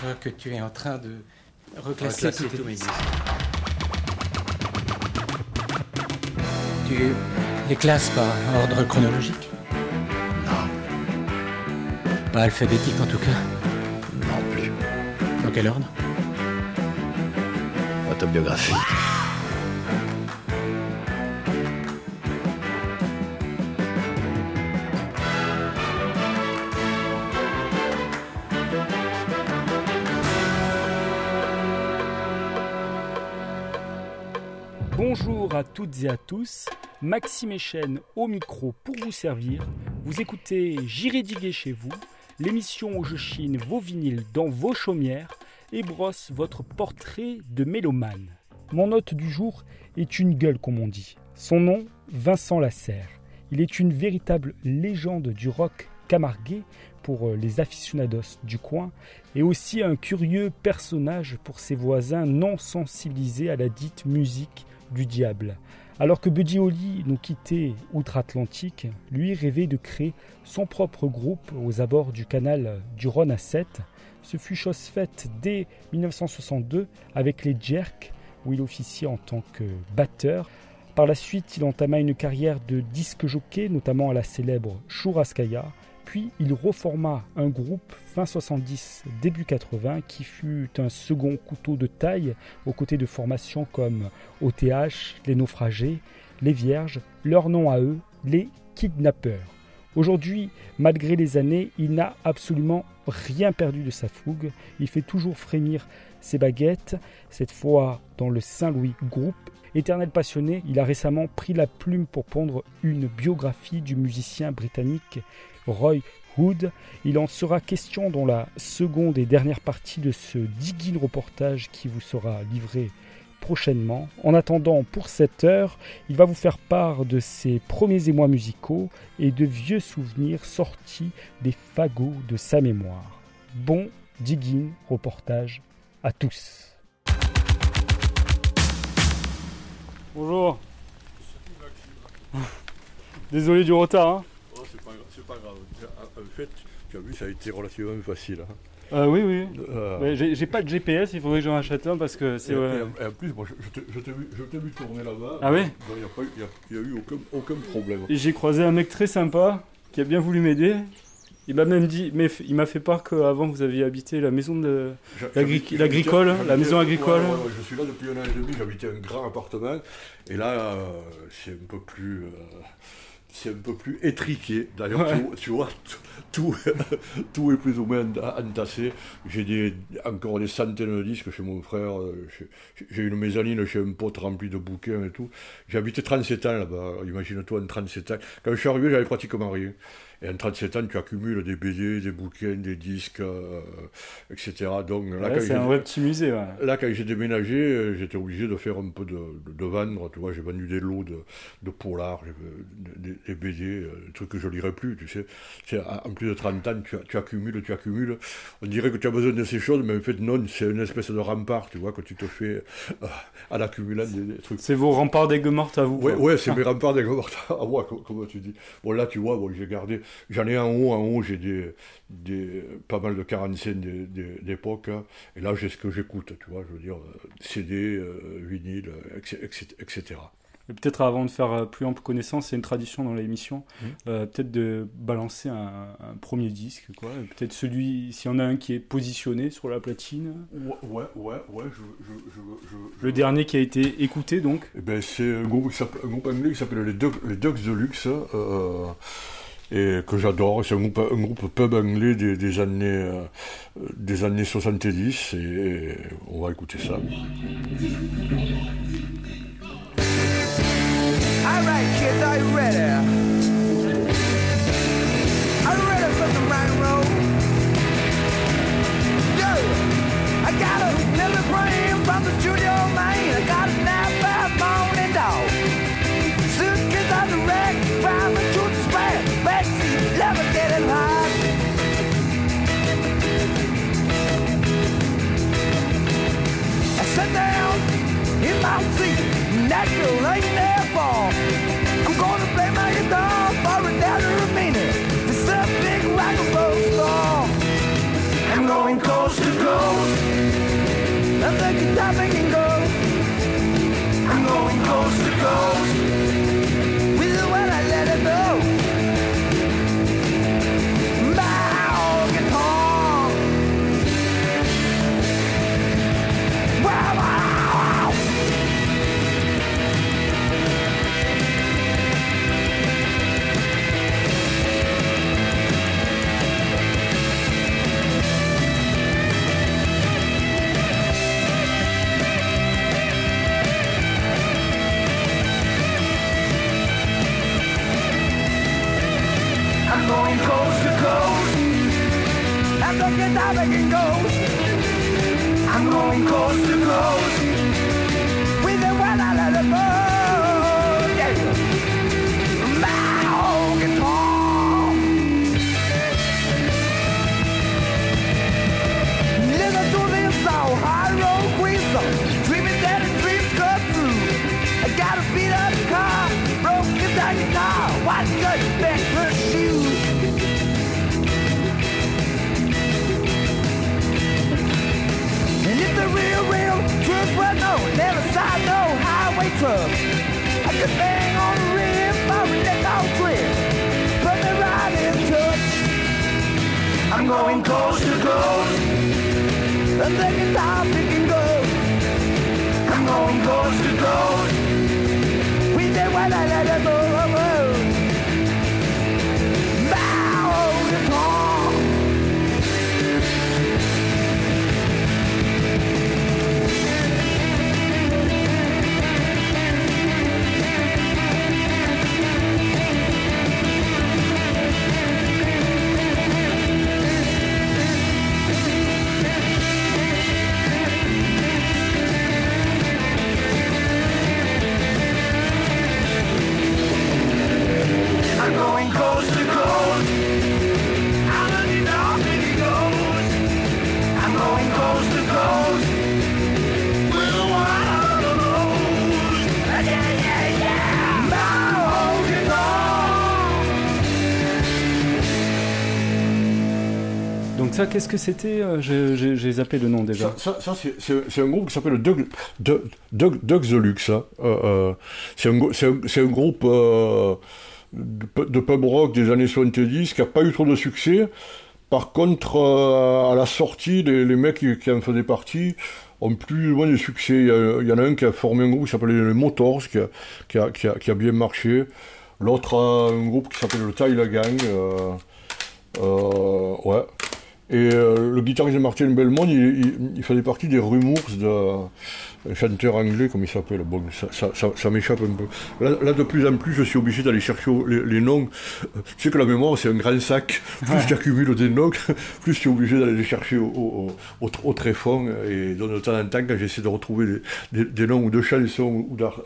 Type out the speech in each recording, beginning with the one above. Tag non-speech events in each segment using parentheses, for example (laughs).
Je vois que tu es en train de reclasser, Reclasser tous mes mes disques. Tu les classes par ordre chronologique? Non, Pas alphabétique en tout cas? non plus. Dans quel ordre? Autobiographique. Toutes et à tous, Maxime Echen au micro pour vous servir. Vous écoutez J'irai diguer chez vous, l'émission où je chine vos vinyles dans vos chaumières et brosse votre portrait de mélomane. Mon hôte du jour est une gueule comme on dit. Son nom, Vincent Lasserre. Il est une véritable légende du rock camarguais pour euh, les aficionados du coin et aussi un curieux personnage pour ses voisins non sensibilisés à la dite musique du diable. Alors que Buddy Holly nous quittait outre-Atlantique, lui rêvait de créer son propre groupe aux abords du canal du Rhône à 7. Ce fut chose faite dès 1962 avec les Jerks, où il officiait en tant que batteur. Par la suite, il entama une carrière de disque jockey, notamment à la célèbre Churaskaya. Il reforma un groupe fin 70, début 80, qui fut un second couteau de taille aux côtés de formations comme OTH, les naufragés, les vierges, leur nom à eux, les kidnappeurs. Aujourd'hui, malgré les années, il n'a absolument rien perdu de sa fougue. Il fait toujours frémir ses baguettes, cette fois dans le Saint-Louis Group. Éternel passionné, il a récemment pris la plume pour pondre une biographie du musicien britannique Roy Hood. Il en sera question dans la seconde et dernière partie de ce Diggin reportage qui vous sera livré prochainement. En attendant, pour cette heure, il va vous faire part de ses premiers émois musicaux et de vieux souvenirs sortis des fagots de sa mémoire. Bon Diggin reportage à tous. Bonjour. Désolé du retard. Hein. Oh, c'est pas, gra- c'est pas grave. En en fait, tu as vu, ça a été relativement facile. hein. Euh, oui, oui. Euh, Ouais, J'ai j'ai pas de GPS, il faudrait que j'en achète un parce que et, c'est. et ouais. en- et en plus, moi, je, t'ai- je t'ai vu, je t'ai vu tourner là-bas. Ah oui Il n'y a, eu- a- a aucun, aucun problème. Et j'ai croisé un mec très sympa qui a bien voulu m'aider. Il m'a même dit, mais il m'a fait part qu'avant vous aviez habité la maison de. L'agricole, la maison agricole. Ouais, ouais, ouais, je suis là depuis un an et demi, j'habitais un grand appartement. Et là, euh, c'est un peu plus. euh, c'est un peu plus étriqué. D'ailleurs, tu, tu vois, tout, (laughs) tout est plus ou moins entassé. J'ai des, encore des centaines de disques chez mon frère. euh, J'ai une mezzanine chez un pote rempli de bouquins et tout. J'ai habité 37 ans là-bas. Imagine-toi, en 37 ans. Quand je suis arrivé, j'avais pratiquement rien. Et en 37 ans, tu accumules des BD, des bouquins, des disques, euh, etc. Donc là, Ouais, c'est un vrai petit musée. Ouais. Là, quand j'ai déménagé, euh, j'étais obligé de faire un peu de, de, de vendre. Tu vois, j'ai vendu des lots de, de polars, j'ai- des, des BD, euh, des trucs que je lirais plus, tu sais. C'est- En plus de 30 ans, tu, tu accumules, tu accumules. On dirait que tu as besoin de ces choses, mais en fait, non, c'est une espèce de rempart, tu vois, que tu te fais euh, en accumulant des, des trucs. C'est vos remparts d'aigues mortes à vous. Quoi. ouais, c'est mes remparts des (laughs) à moi, comme, comme tu dis. Bon, là, tu vois, bon, j'ai gardé. J'en ai en haut, en haut, j'ai des, des, pas mal de 45 des- des- d'époque. hein. Et là, j'ai ce que j'écoute, tu vois, je veux dire, euh, CD, euh, vinyle, euh, etc. Et peut-être avant de faire euh, plus ample connaissance, c'est une tradition dans l'émission, euh, peut-être de balancer un, un premier disque, quoi. Peut-être celui, s'il y en a un qui est positionné sur la platine. Ouais, ouais, ouais, ouais, je. je, Le dernier qui a été écouté, donc. Eh ben, c'est un groupe, un anglais qui s'appelle les, Duck- les Ducks de Luxe. euh, et que j'adore, c'est un groupe, un groupe pub anglais des, des années, euh, des années 70, et, et on va écouter ça. Alright, kids, are you ready? Are you ready for some rock and roll? Yo, I got a little brain from the studio, man. I got a nap morning dog. falling down in my seat, natural ain't their fault. I'm gonna play my guitar for a dollar a minute. It's a big rock and roll song. I'm going coast to coast. nothing can stop me making go. I'm going coast to coast. Big it goes. I'm going coast to coast Never saw no highway trucks. I could bang on the rim, firing that dog grip. Put me right in touch. I'm going coast to coast. I'm taking time, pick and go. I'm going coast to coast. We did what I let it go. Ça, qu'est-ce que c'était Euh, J'ai zappé le nom déjà. Ça, c'est- un groupe qui s'appelle Doug, Doug, the Lux. c'est un, groupe euh, de, pu- de pub rock des années 70 qui n'a pas eu trop de succès. Par contre, euh, à la sortie, les, mecs qui, en faisaient partie ont plus ou moins de succès. Il y, en a un qui a formé un groupe qui s'appelait les Motors, qui a, bien marché. L'autre a un groupe qui s'appelle le Tyler Gang. ouais. Et euh, le guitariste de Martin Belmont, il, il- faisait partie des Rumours de chanteur anglais, comme il s'appelle. Bon, ça, ça, ça- ça m'échappe un peu. Là, là, de plus en plus, je suis obligé d'aller chercher les, les noms. Euh, Tu sais que la mémoire, c'est un grand sac. Plus tu accumules des noms, (laughs) plus tu es obligé d'aller les chercher au, au, au, au tréfonds. Et donc, de temps en temps, quand j'essaie de retrouver des, des- des noms ou de chansons ou d'ar-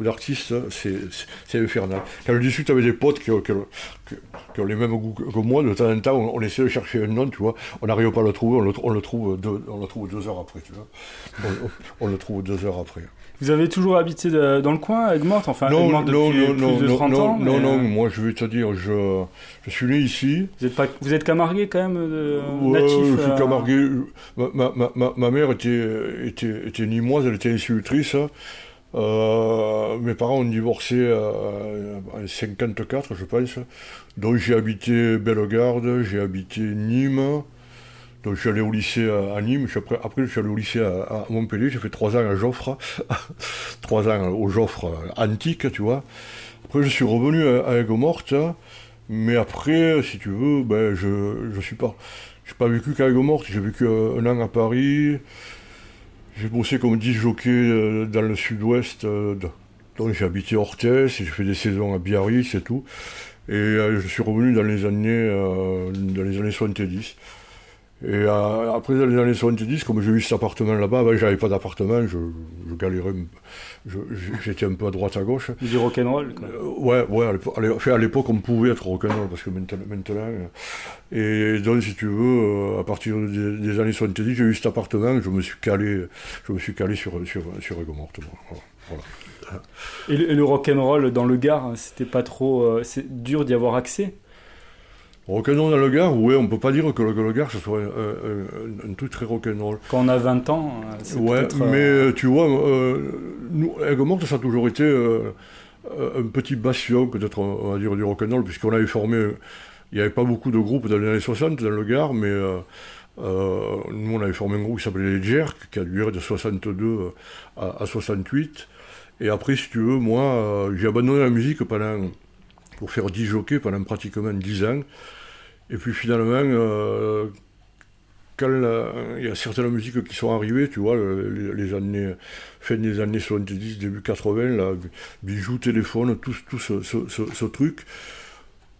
ou d'artistes, c'est infernal. Quand je discute avec des potes qui, ont- qui ont- qui- qui ont les mêmes goûts que moi, de temps en temps, on, on essaie de chercher un nom, tu vois. On n'arrive pas à le trouver, on le, on le trouve deux, on le trouve deux heures après, tu vois. On le trouve deux heures après. Vous avez toujours habité de- dans le coin, à Aigues-Mortes Enfin, non, Aigues-Mortes depuis non, plus non, de non, 30 non, ans. non, mais, non, euh, moi je vais te dire, je, je suis né ici. Vous êtes, pas, vous êtes camarguais quand même, de, Ouais, natif je suis euh, camarguais. Ma, ma, ma, ma, ma mère était, était, était nimoise, elle était institutrice. Euh, mes parents ont divorcé euh, en 54, je pense. Donc j'ai habité Bellegarde, j'ai habité Nîmes. Donc je suis allé au lycée à, Nîmes. Après, je suis allé au lycée à, Montpellier. J'ai fait trois ans à Joffre. (laughs) trois ans au Joffre euh, antique, tu vois. Après, je suis revenu à, Aigues-Mortes. Mais après, si tu veux, ben, je je suis pas. J'ai pas vécu qu'à Aigues-Mortes. J'ai vécu euh, un an à Paris. J'ai bossé comme 10 jockey euh, dans le sud-ouest. donc j'ai habité Orthès, j'ai fait des saisons à Biarritz et tout. Et je suis revenu dans les années, dans les années 70. Et euh, après, dans les années 70, comme j'ai eu cet appartement là-bas, ben, j'avais pas d'appartement, je, je galérais, j'étais un peu à droite à gauche. du rock'n'roll. quoi. Euh, ouais, ouais, à l'époque- on pouvait être rock'n'roll, parce que maintenant, maintenant, euh, et donc, si tu veux, euh, à partir des, des années 70, j'ai eu cet appartement, je me suis calé, je me suis calé sur, sur, sur bon, voilà. Et le, le rock'n'roll dans le Gard, hein, c'était pas trop. c'est dur d'y avoir accès? Rock'n'roll dans le Gard, ouais, on peut pas dire que le, Gard, ce soit un, un- un- un truc très rock'n'roll. Quand on a 20 ans, euh, c'est Ouais, euh, mais euh, tu vois, euh, nous, ça a toujours été euh, un petit bastion, peut-être, on va dire, du rock'n'roll, puisqu'on avait formé. Il n'y avait pas beaucoup de groupes dans les années 60 dans le Gard, mais euh, euh, nous, on avait formé un groupe qui s'appelait les Jerks, qui a duré de 62 à, à 68. Et après, si tu veux, moi, euh, j'ai abandonné la musique pendant, pour faire 10 jockeys pendant pratiquement 10 ans. Et puis finalement, euh, quand il y a certaines musiques qui sont arrivées, tu vois, le- les, années, fin des années 70, début 80, là, bijoux, téléphone, tout, tout ce, ce- truc,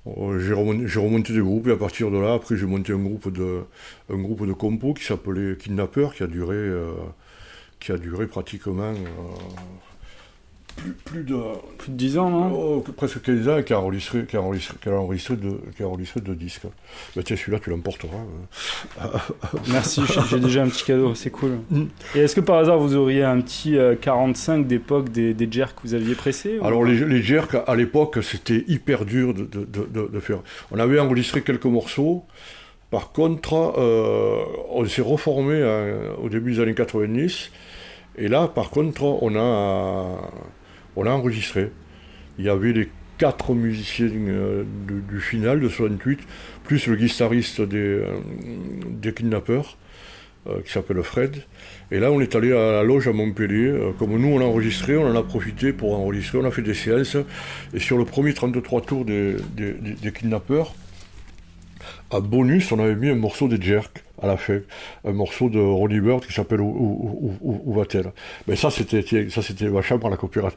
Euh, J'ai remonté, des groupes et à partir de là, après j'ai monté un groupe de, un groupe de compos qui s'appelait Kidnapper, qui a duré, euh, qui a duré pratiquement plus, plus de Plus de 10 ans, non oh, presque 15 ans et qui a enregistré, qui a enregistré, qui a enregistré, deux, qui a enregistré deux disques. Bah, tiens, celui-là tu l'emporteras. euh. (laughs) Merci, j'ai- déjà un petit cadeau, c'est cool. Mm. Et est-ce que par hasard vous auriez un petit euh, 45 d'époque des, des jerks que vous aviez pressés ou- Alors les, les jerks, à l'époque, c'était hyper dur de, de- de- de- de faire. On avait enregistré quelques morceaux. Par contre, euh, on s'est reformé euh, au début des années 90. Et là, par contre, on a, on a enregistré. Il y avait les quatre musiciens euh, du, du final de 68, plus le guitariste des, euh, des Kidnappers, euh, qui s'appelle Fred. Et là, on est allé à la loge à Montpellier. Euh, Comme nous, on a enregistré, on en a profité pour enregistrer. On a fait des séances. Et sur le premier 33 tours des, des, des- kidnappeurs, à bonus, on avait mis un morceau des Jerks à la fin. Un morceau de Ronnie Bird qui s'appelle Où, où- où- où- où va-t-elle Mais ça, c'était ça, c'était vachement par la coopération.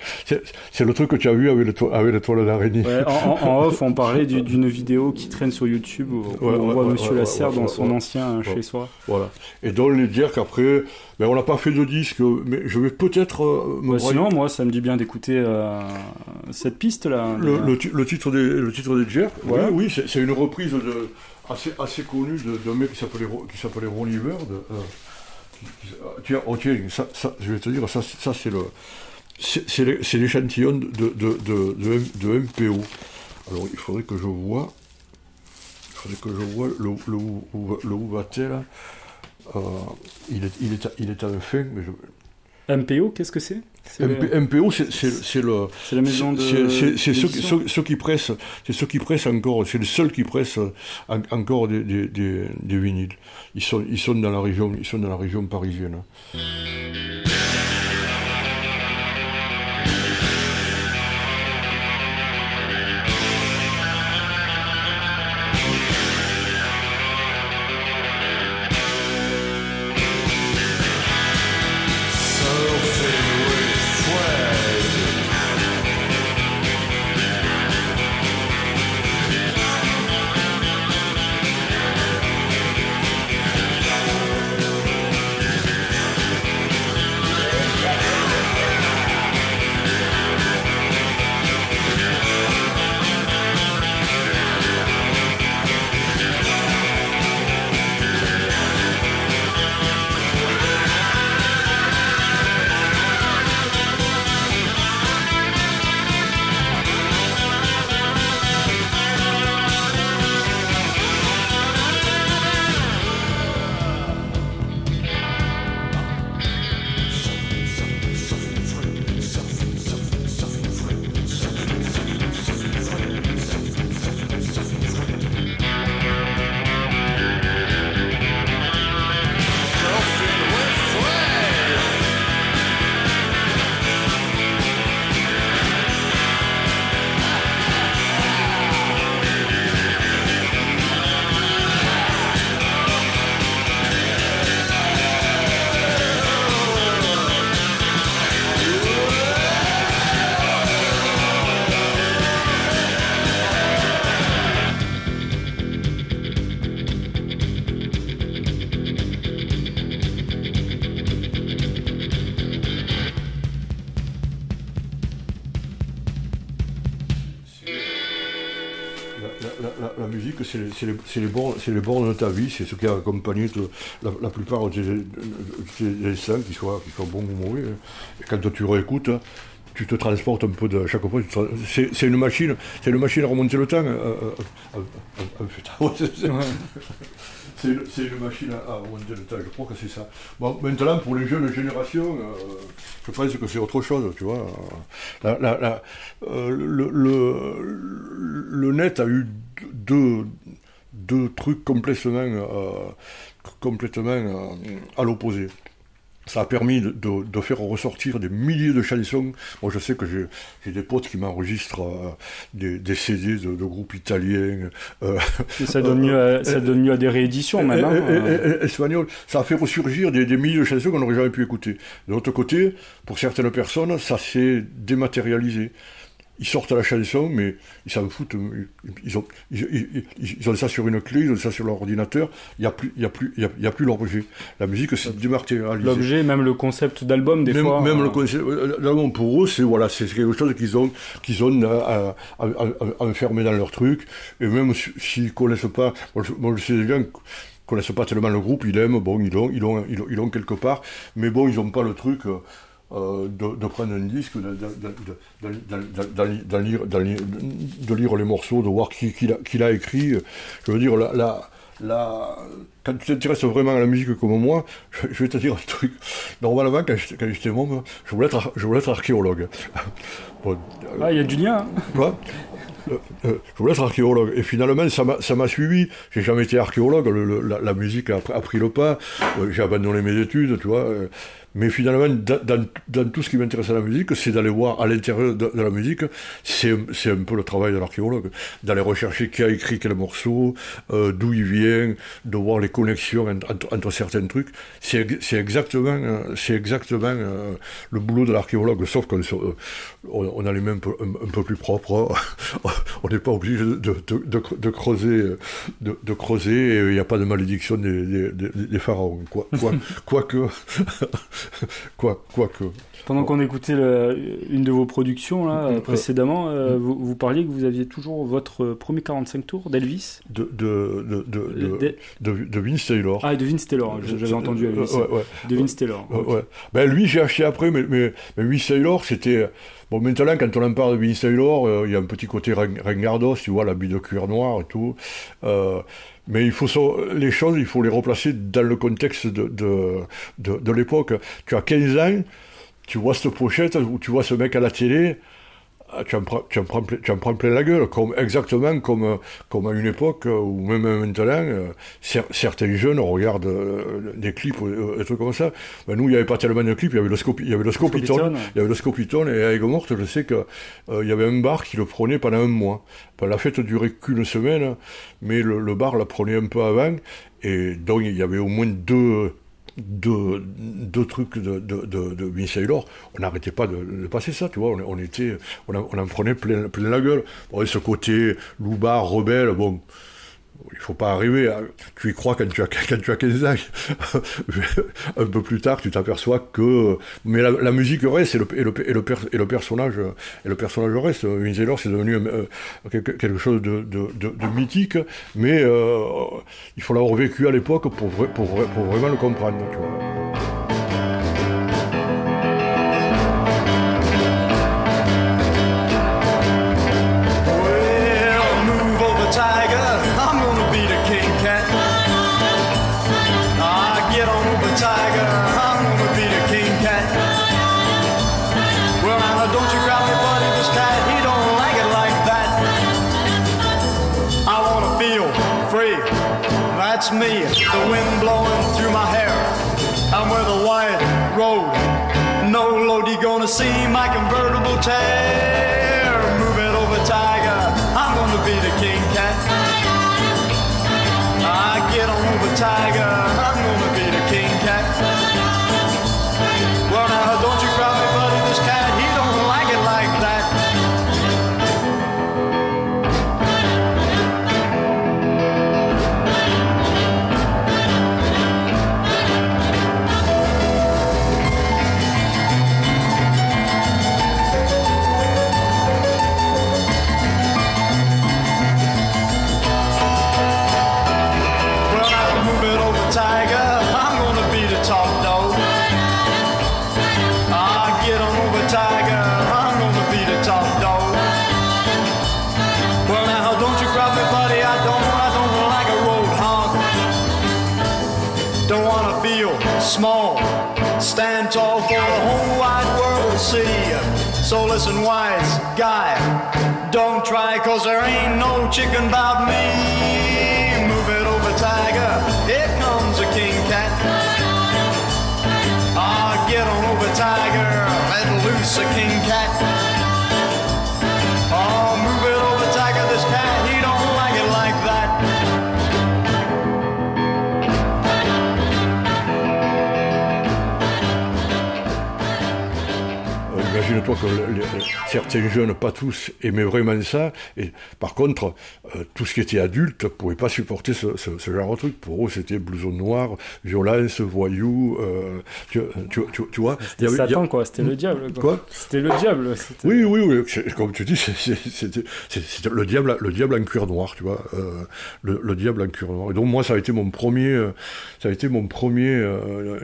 C'est, le truc que tu as vu avec, le avec l'étoile d'araignée. Ouais, en, off, on parlait du- d'une vidéo qui traîne sur YouTube où, Ouais, on ouais, voit Monsieur Lasserre dans son ancien chez soi. Voilà. Et dans les Jerks, après, ben, on n'a pas fait de disque, mais je vais peut-être euh, me sinon, moi, ça me dit bien d'écouter euh, cette piste là. Le, le ti- le titre des, le titre des oui, c'est une reprise de, assez, assez connue de- d'un mec qui s'appelait, Ronnie Bird. euh, qui- qui- ah, tiens, oh, tiens, ça, ça, je vais te dire, ça, ça c'est, le, c'est, c'est l'é- c'est l'échantillon de, de, de, de, MPO. Alors, il faudrait que je vois, il faudrait que je vois le, le, le, le Ouvaté, là. Euh, il, est, il, est, il est à la fin, mais je... MPO, qu'est-ce que c'est? MPO, c'est, le... c'est la maison de. C'est- ceux, ceux- ceux qui pressent, c'est ceux qui pressent encore, c'est le seul qui presse en- encore des, des, des, des vinyles. Ils sont, ils sont dans la région, ils sont dans la région parisienne. C'est les, les- les bornes, c'est les bornes de ta vie, c'est ce qui a accompagné te- la, la plupart de tes, de tes instants, qu'ils soient, qu'ils soient bons ou mauvais. hein. Et quand tu réécoutes, tu te transportes un peu de chaque fois. C'est une machine, c'est une machine à remonter le temps. euh, euh, euh, euh, euh, (laughs) c'est- une, machine à, à remonter le temps, je crois que c'est ça. Bon, maintenant, pour les jeunes générations, euh, je pense que c'est autre chose, tu vois. La- la- la- euh, le, le- le net a eu deux, deux trucs complètement, euh, complètement euh, à l'opposé. Ça a permis de, de- de faire ressortir des milliers de chansons. Moi, je sais que j'ai des potes qui m'enregistrent euh, des, des CD de, de groupes italiens. (laughs) ça donne mieux à, ça donne mieux à des rééditions même. hein, espagnol, ça a fait ressurgir des, des milliers de chansons qu'on n'aurait jamais pu écouter. De l'autre côté, pour certaines personnes, ça s'est dématérialisé. Ils sortent la chanson, mais ils s'en foutent. Ils ont, ils, ils- ils ont ça sur une clé, ils ont ça sur leur ordinateur. Il n'y a plus, il y a plus, il y a, il y a plus l'objet. La musique, c'est dématérialisé. L'objet, même le concept d'album, des même, fois. même euh, le concept, euh, d'album, pour eux, c'est voilà, c'est quelque chose qu'ils ont, qu'ils ont euh, euh, euh, euh, enfermé dans leur truc. Et même si- s'ils connaissent pas, moi je, sais des gens qui connaissent pas tellement le groupe, ils l'aiment, bon, ils l'ont, ils l'ont, ils l'ont, ils l'ont quelque part, mais bon, ils n'ont pas le truc. Euh, de, de prendre un disque, de, lire, de les morceaux, de voir qui, qui l'a, qui l'a écrit. Je veux dire, la, la, la- quand tu t'intéresses vraiment à la musique comme moi, je, je vais te dire un truc. Normalement, quand j'étais, môme, je voulais être, je voulais être archéologue. (laughs) Bon, euh, Ah, il y a du lien. hein. Quoi? Euh, euh, je voulais être archéologue. Et finalement, ça m'a, ça m'a suivi. J'ai jamais été archéologue. Le- le- la, la musique a, a pris le pas. Euh, j'ai abandonné mes études, tu vois. Mais finalement, dans, dans- dans tout ce qui m'intéresse à la musique, c'est d'aller voir à l'intérieur de, de la musique. C'est, un peu le travail de l'archéologue. D'aller rechercher qui a écrit quel morceau, euh, d'où il vient, de voir les connexions entre, certains trucs. C'est, ex- c'est exactement, euh, exactement euh, le boulot de l'archéologue. Sauf qu'on euh, on, a les mains un peu, un- un peu plus propres. (laughs) on n'est pas obligé de, de, creuser, de, creuser. Il n'y a pas de malédiction des, des, des- des pharaons. Quoi, quoi, (laughs) quoique, (laughs) (laughs) quoi, quoique. Pendant qu'on écoutait le- une de vos productions là, euh, précédemment, euh, vous, vous parliez que vous aviez toujours votre premier 45 tours d'Elvis. De, de, de, de, de, De- de- Vince Taylor. Ah, de Vince Taylor, j'avais entendu Elvis. Ouais, ouais. De Vince Taylor. Ouais. Ben, lui, j'ai acheté après, mais, mais, mais Vince Taylor, c'était. Bon, maintenant, quand on en parle de Vince Taylor, euh, il y a un petit côté Rengardos, tu vois, l'habit de cuir noir et tout. Mais il faut les choses, il faut les replacer dans le contexte de, de, de, de l'époque. Tu as 15 ans, tu vois cette pochette, ou tu vois ce mec à la télé, tu en, prends, tu, en prends plein, tu en prends plein la gueule, comme, exactement comme, comme à une époque, euh, ou même maintenant, euh, cer- certains jeunes regardent euh, des clips, des trucs comme ça. Ben, nous, il n'y avait pas tellement de clips, il y avait le, scopi, il y avait le Scopitone. il y avait le Scopitone, et à Aigues-Mortes, je sais qu'il il y avait un bar qui le prenait pendant un mois. Ben, la fête durait qu'une semaine, mais le, le bar la prenait un peu avant, et donc il y avait au moins deux deux, deux trucs de, de, de, de on n'arrêtait pas de, de passer ça, tu vois, on, on était, on, on en prenait plein, plein la gueule. Bon, et ce côté loupard, rebelle, bon, il faut pas arriver, à- tu y crois quand tu as, quand tu as 15 ans. (laughs) Un peu plus tard, tu t'aperçois que, mais la, musique reste et le, et le, et le, personnage, et le personnage reste. Vince c'est devenu euh, quelque, quelque chose de, de, mythique, mais euh, il faut l'avoir vécu à l'époque pour, pour, vrai- pour vraiment le comprendre. See my convertible. Move it over, tiger. I'm gonna be the king cat. I get on over, tiger. Chicken about me. Move it over, tiger. Here comes a king cat. Ah, get on over, tiger. Let loose a king cat. Oh, move it over, tiger. This cat, he don't like it like that. Euh, Imagine-toi certains jeunes, pas tous, aimaient vraiment ça. Et par contre, euh, tout ce qui était adulte ne pouvait pas supporter ce, ce- ce genre de truc. Pour eux, c'était blouson noir, violence, voyou. euh, tu, tu- tu- tu vois C'était a- Satan, quoi. C'était le diable. Quoi C'était le diable. oui, oui, oui. Comme tu dis, c'était le diable, le diable en cuir noir, tu vois. euh, le, le diable en cuir noir. Et donc moi, ça a été mon premier, ça a été mon premier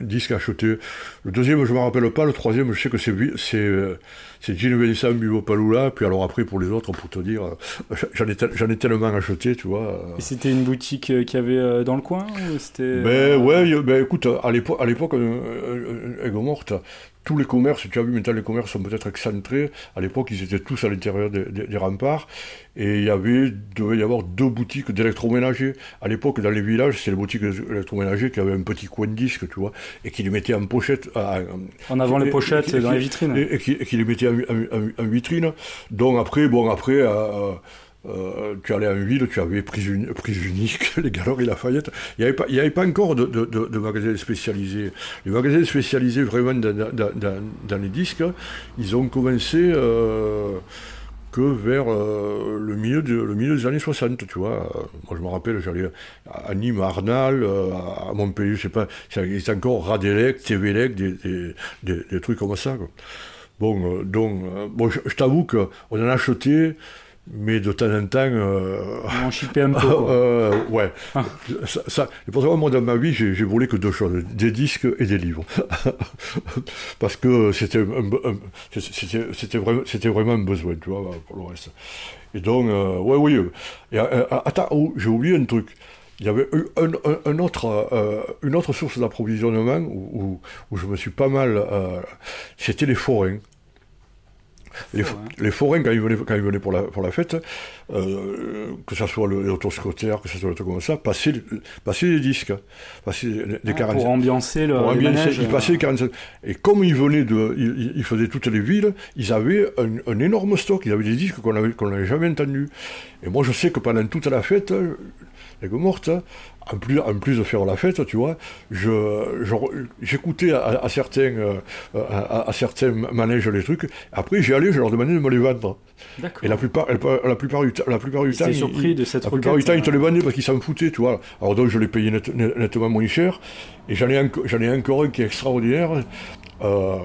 disque acheté. Le deuxième, je me rappelle pas. Le troisième, je sais que c'est c'est euh, c'est Bibo Palula. Puis alors après, pour les autres, pour te dire, euh, j'en ai, j'en ai tellement acheté, tu vois. euh. Et c'était une boutique euh, qu'il y avait dans le coin ou c'était Ben ouais, ben écoute, à l'époque, à l'époque, euh, Aigues-Mortes, tous les commerces, tu as vu maintenant les commerces sont peut-être excentrés, à l'époque ils étaient tous à l'intérieur des, des- des remparts, et il y avait, devait y avoir deux boutiques d'électroménager. À l'époque, dans les villages, c'est les boutiques d'électroménager qui avaient un petit coin de disque, tu vois, et qui les mettaient en pochette, En avant les et- pochettes et- dans les vitrines. Et, et qui, et qui les mettaient en, en- en- en vitrine. Donc après, bon, après, euh, euh, tu allais en ville, tu avais prise, uni- prise unique, (laughs) les Galeries Lafayette. Il n'y avait, pas- avait pas encore de, de- magasins spécialisés. Les magasins spécialisés vraiment dans, les disques, ils ont commencé euh, que vers euh, le, milieu des années 60, tu vois. Moi, je me rappelle, j'allais à Nîmes, à Arnal, à Montpellier, je sais pas, c'est encore Radelec, TVLec, des, trucs comme ça. Bon, donc, bon, je, je t'avoue qu'on en a acheté, mais de temps en temps. euh, On chipait un peu. quoi. (laughs) euh, ouais. Ah. Ça, ça, et pour savoir, moi, dans ma vie, j'ai volé que deux choses des disques et des livres. (laughs) Parce que c'était vraiment, un besoin, tu vois, pour le reste. Et donc, euh, ouais, oui. Et, euh, attends, oh, j'ai oublié un truc. Il y avait eu un, un- un autre, une autre source d'approvisionnement où, où, où je me suis pas mal. c'était les forains. Les, Forains. les forains, quand ils venaient, quand ils venaient pour, la, pour la fête, euh, que ce soit le- l'autoscotter, que ce soit le truc comme ça, passaient, passaient des disques, passaient Ah, 45 pour ambiancer le, pour les manèges. ils passaient 45. Et comme ils venaient de. Ils, ils faisaient toutes les villes, ils avaient un, un énorme stock. Ils avaient des disques qu'on avait- qu'on n'avait jamais entendus. Et moi, je sais que pendant toute la fête, les morte, en plus, en plus de faire la fête, tu vois, je, je- j'écoutais à, à certains, euh, à, à certains manèges les trucs. Après, j'y allais, je leur demandais de me les vendre. D'accord. Et la plupart, la plupart du temps, la plupart du temps, étaient ils- surpris de cette la plupart du temps, ils te euh. les vendaient parce qu'ils s'en foutaient, tu vois. Alors donc, je les payais net- net- nettement moins cher. Et j'en ai, ai encore un qui est extraordinaire. Euh,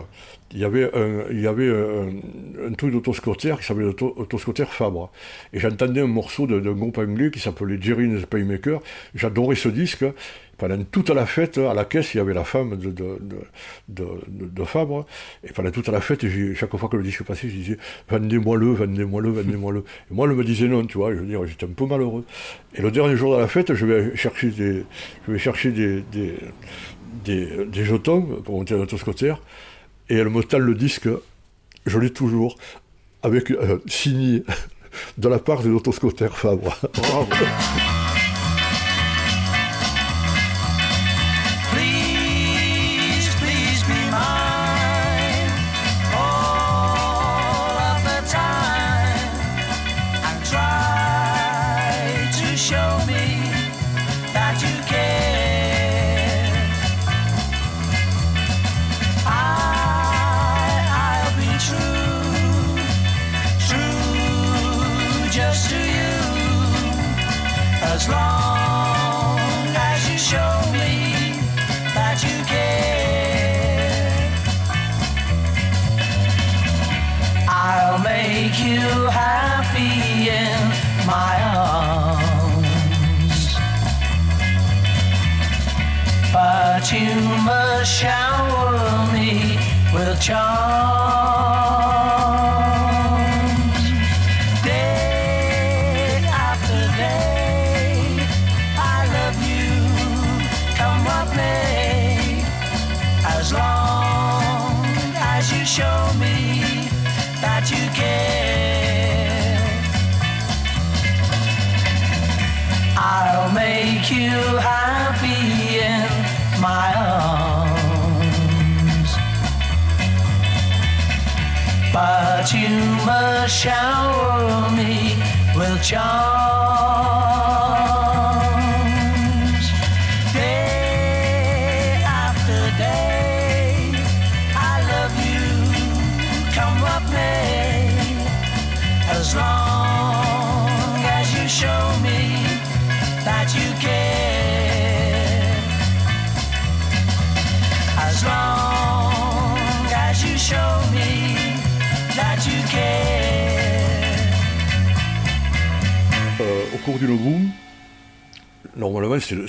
il y avait un, il y avait un, un truc d'autoscotter qui s'appelait l'autoscotter Fabre. Et j'entendais un morceau d'un groupe anglais qui s'appelait Jerry and the Paymaker. J'adorais ce disque. Pendant toute la fête, à la caisse, il y avait la femme de, de, de, Fabre. Et pendant toute la fête, chaque fois que le disque passait, je disais Vendez-moi-le, vendez-moi-le, vendez-moi-le. Et moi, elle me disait non, tu vois. Je veux dire, j'étais un peu malheureux. Et le dernier jour de la fête, je vais chercher des, je vais chercher des, des, des, jetons pour monter à. Et elle me tend le disque, je l'ai toujours, avec euh, signé (laughs) de la part de l'autoscotter Fabre.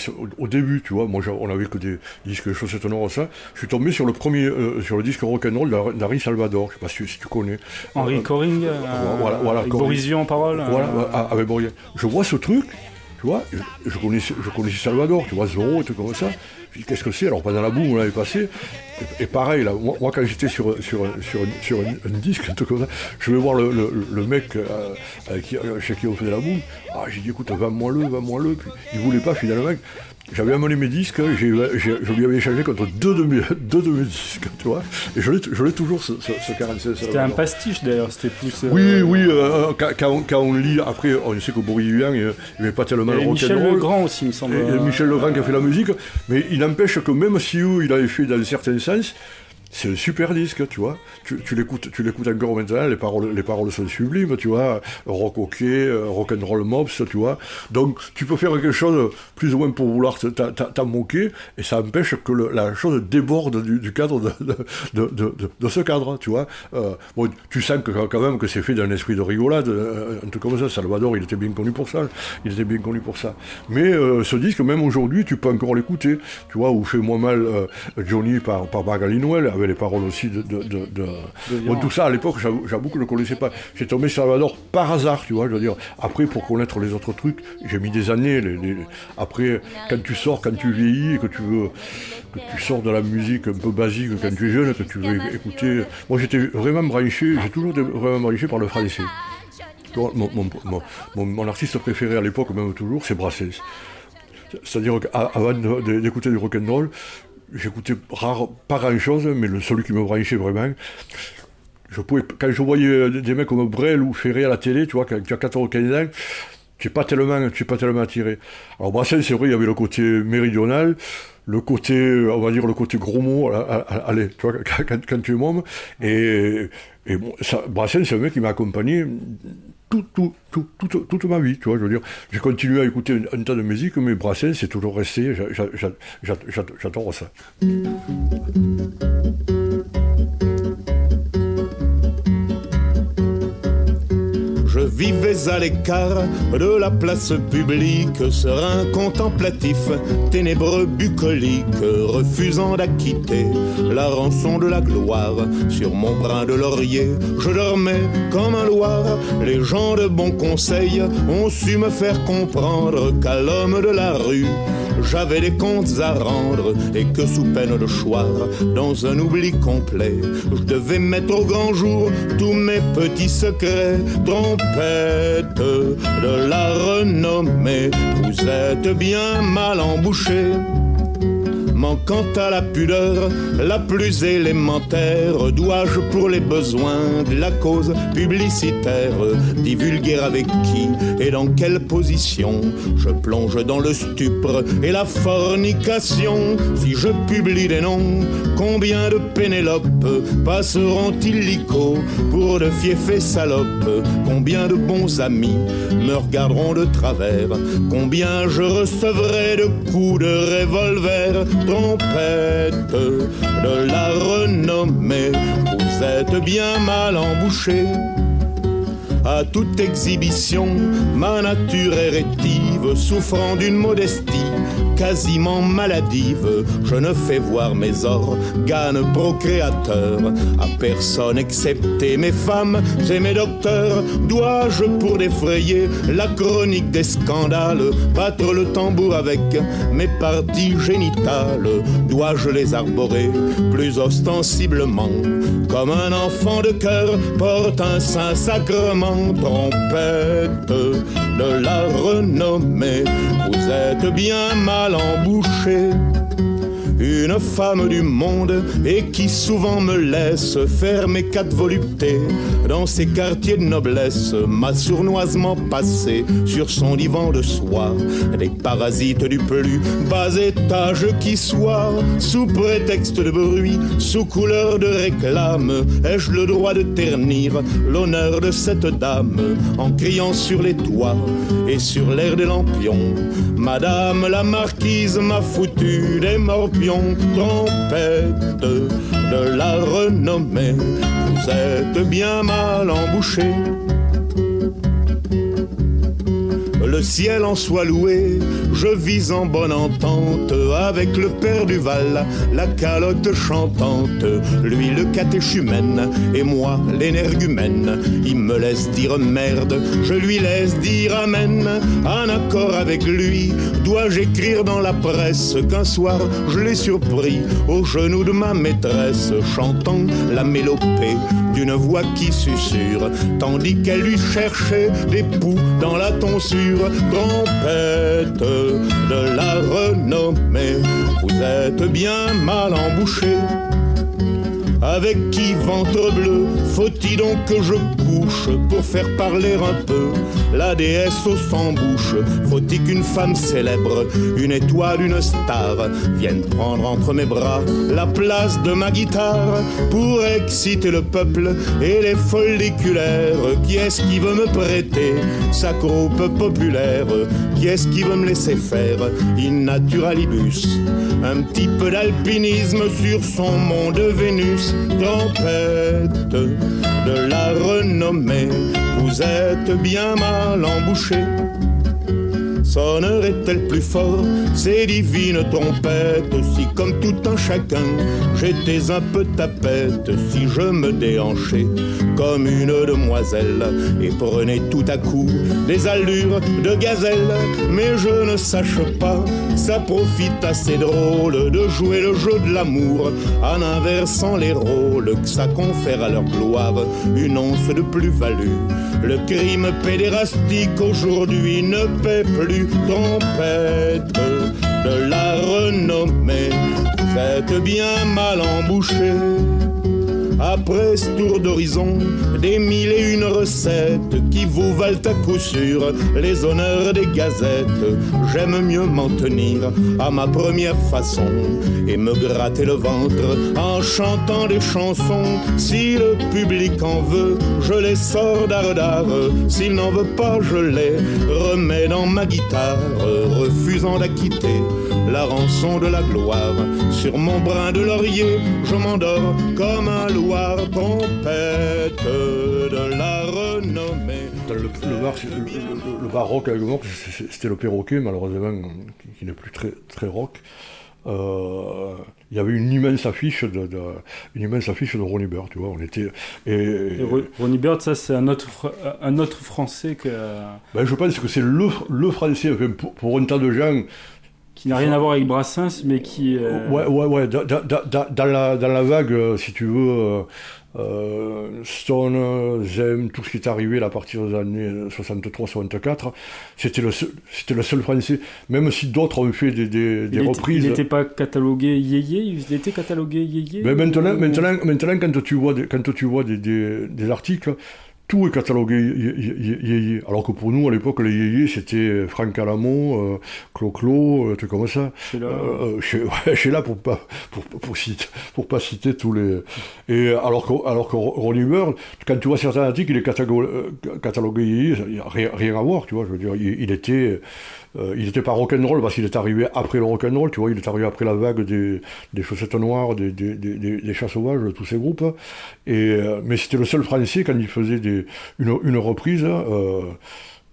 Au, au début, tu vois. Moi, on avait que des disques chaussettes noires, ça. Je suis tombé sur le premier, euh, sur le disque rock'n'roll d'Henri Salvador. Je sais pas si, si tu connais. Henri Euh, Coring, euh, voilà, voilà, avec. Boris en parole. Voilà, ouais, ah, avec Bourrier. Je vois ce truc, tu vois, je, je connaissais, je connaissais Salvador, tu vois, Zorro et tout comme ça. Qu'est-ce que c'est Alors, pendant la boum, on l'avait passé. Et, pareil, là, moi, moi, quand j'étais sur, sur, sur, sur un, un disque, comme ça, je vais voir le, le, le mec euh, avec qui, euh, chez qui on faisait la boum. Ah, j'ai dit, écoute, va-moi-le, va-moi-le. Puis, il voulait pas, finalement. J'avais amené mes disques, je lui avais échangé contre deux de mes, (laughs) deux de mes disques, tu vois. Et je l'ai toujours, ce, ce, ce 46 C'était un pastiche d'ailleurs, c'était plus. euh, Oui, oui, euh, quand, quand on, quand on lit, après, on sait que Boris Vian, il n'aimait pas tellement le Michel. Legrand aussi, il me semble. Et, et Michel Legrand qui a fait la musique, mais il n'empêche que même si eux, il avait fait dans certains sens, c'est un super disque, tu vois. Tu, tu l'écoutes, tu l'écoutes encore maintenant, les paroles, les paroles sont sublimes, tu vois. Rock hockey, euh, rock'n'roll mobs, tu vois. Donc, tu peux faire quelque chose plus ou moins pour vouloir t'en moquer, et ça empêche que la chose déborde du, cadre de, de, de, ce cadre, tu vois. Euh, bon, tu sens que quand même que c'est fait d'un esprit de rigolade, euh, un truc comme ça. Salvador, il était bien connu pour ça. Il était bien connu pour ça. Mais ce disque, même aujourd'hui, tu peux encore l'écouter, tu vois, ou Fais-moi mal Johnny par, par Magali Avec les paroles aussi de. de, de, de- Bon, tout ça, à l'époque, j'avoue que je ne connaissais pas. J'ai tombé Salvador par hasard, tu vois, je veux dire. Après, pour connaître les autres trucs, j'ai mis des années. les- les- Après, quand tu sors, quand tu vieillis, et que tu veux. que tu sors de la musique un peu basique quand tu es jeune, que tu veux écouter. Moi, j'étais vraiment branché, j'ai toujours été vraiment branché par le français. Mon, mon- mon- mon- mon artiste préféré à l'époque, même toujours, c'est Brassens. C'est-à-dire qu'avant d'écouter du rock'n'roll, j'écoutais rare, pas grand-chose, mais le, celui qui me branchait vraiment, je pouvais, quand je voyais des mecs comme Brel ou Ferré à la télé, tu vois, quand tu as 14 ou 15 ans, tu n'es pas tellement, pas tellement attiré. Alors Brassens, c'est vrai, il y avait le côté méridional, le côté, on va dire le côté gros mot, allez, tu vois, (laughs) quand, tu es môme, et, et bon, Brassens, c'est un mec qui m'a accompagné tout, tout, tout, toute, ma vie, tu vois, je veux dire, j'ai continué à écouter un, un tas de musique, mais Brassens, c'est toujours resté, j'a- j'a- j'a- j'a- j'a- j'adore ça. Vivais à l'écart de la place publique, serein contemplatif, ténébreux bucolique, refusant d'acquitter la rançon de la gloire. Sur mon brin de laurier, je dormais comme un loir. Les gens de bon conseil ont su me faire comprendre qu'à l'homme de la rue, j'avais des comptes à rendre et que sous peine de choir, dans un oubli complet, je devais mettre au grand jour tous mes petits secrets, trompette de la renommée. Vous êtes bien mal embouchés. Manquant à la pudeur la plus élémentaire, dois-je pour les besoins de la cause publicitaire divulguer avec qui et dans quelle position je plonge dans le stupre et la fornication. Si je publie des noms, combien de Pénélope passeront illico pour de fiefs salopes? Combien de bons amis me regarderont de travers? Combien je recevrai de coups de revolver? Trompette de la renommée. Vous êtes bien mal embouchés. À toute exhibition, ma nature est rétive, souffrant d'une modestie quasiment maladive. Je ne fais voir mes organes procréateurs à personne excepté mes femmes et mes docteurs. Dois-je pour défrayer la chronique des scandales? Battre le tambour avec mes parties génitales Dois-je les arborer plus ostensiblement? Comme un enfant de cœur porte un saint sacrement trompette de la renommée. Vous êtes bien mal embouché. Une femme du monde et qui souvent me laisse faire mes quatre voluptés. Dans ces quartiers de noblesse, m'a sournoisement passé sur son divan de soie. Des parasites du plus bas étage qui soit, sous prétexte de bruit, sous couleur de réclame, ai-je le droit de ternir l'honneur de cette dame en criant sur les toits et sur l'air des lampions. Madame la marquise m'a foutu des morpions, trompette de la renommée. Vous êtes bien mal embouché. le ciel en soit loué. Je vis en bonne entente avec le père du Val, la calotte chantante, lui le catéchumène, et moi l'énergumène. Il me laisse dire merde, je lui laisse dire amen. En accord avec lui, dois-je écrire dans la presse qu'un soir je l'ai surpris au genou de ma maîtresse, chantant la mélopée d'une voix qui susurre, tandis qu'elle lui cherchait des poux dans la tonsure, trompette de la renommée. Vous êtes bien mal embouché. Avec qui ventre bleu faut-il donc que je couche pour faire parler un peu la déesse aux sans bouche? Faut-il qu'une femme célèbre, une étoile, une star vienne prendre entre mes bras la place de ma guitare pour exciter le peuple et les folliculaires? Qui est-ce qui veut me prêter sa groupe populaire? Qui est-ce qui veut me laisser faire? In naturalibus Un petit peu d'alpinisme sur son mont de Vénus Trompette de la renommée, vous êtes bien mal embouché. Sonnerait-elle plus fort? Ces divines trompettes Si comme tout un chacun j'étais un peu tapette Si je me déhanchais comme une demoiselle Et prenais tout à coup des allures de gazelle. Mais je ne sache pas ça profite assez drôle de jouer le jeu de l'amour en inversant les rôles ça confère à leur gloire. Une once de plus-value. Le crime pédérastique aujourd'hui ne paie plus trompette de la renommée. Êtes bien mal embouché. Après ce tour d'horizon, des mille et une recettes qui vous valent à coup sûr les honneurs des gazettes. J'aime mieux m'en tenir à ma première façon et me gratter le ventre en chantant des chansons. Si le public en veut, je les sors d'art S'il n'en veut pas, je les remets dans ma guitare, refusant d'acquitter la rançon de la gloire. Sur mon brin de laurier, je m'endors comme un loir trompette de la renommée. Dans le, le bar, le, le- le bar rock avec moi, c'était le perroquet, malheureusement, qui, qui n'est plus très, très rock. Euh, il y avait une immense affiche de, de- une immense affiche de Ronnie Bird, tu vois. On était et, Et Ro- Ronnie Bird, ça c'est un autre, un autre français que, ben, je pense que c'est le, le français enfin, pour, pour un tas de gens. Qui n'a rien à voir avec Brassens, mais qui. euh, Ouais, ouais, ouais. Dans, la, dans la vague, euh, si tu veux, euh, Stone, Zem, tout ce qui est arrivé là, à partir des années 63-64, c'était le, seul- c'était le seul français. Même si d'autres ont fait des, des, des il était- reprises. Il n'était pas catalogué yéyé, il était catalogué yéyé. Mais maintenant, ou- maintenant, maintenant, quand tu vois des, quand tu vois des, des articles, tout est catalogué yé- yé- yé- yéyé. Alors que pour nous, à l'époque, les yéyés, c'était Franck Alamo, euh, Clo-Clo, euh, trucs comme ça. C'est là. Euh, euh, chez, (laughs) ouais, chez là, pour pas, pour, pour, citer, pour pas citer tous les. Et alors que, alors que Ronnie Bird, quand tu vois certains articles, il est catalogué, euh, catalogué yéyé, il n'y a rien, rien à voir, tu vois. Je veux dire, il, il était. Euh, il n'était pas rock'n'roll parce qu'il est arrivé après le rock'n'roll, tu vois, il est arrivé après la vague des, des chaussettes noires, des, des, des, des- chats sauvages, tous ces groupes. Et, euh, mais c'était le seul français quand il faisait des, une, une reprise. euh,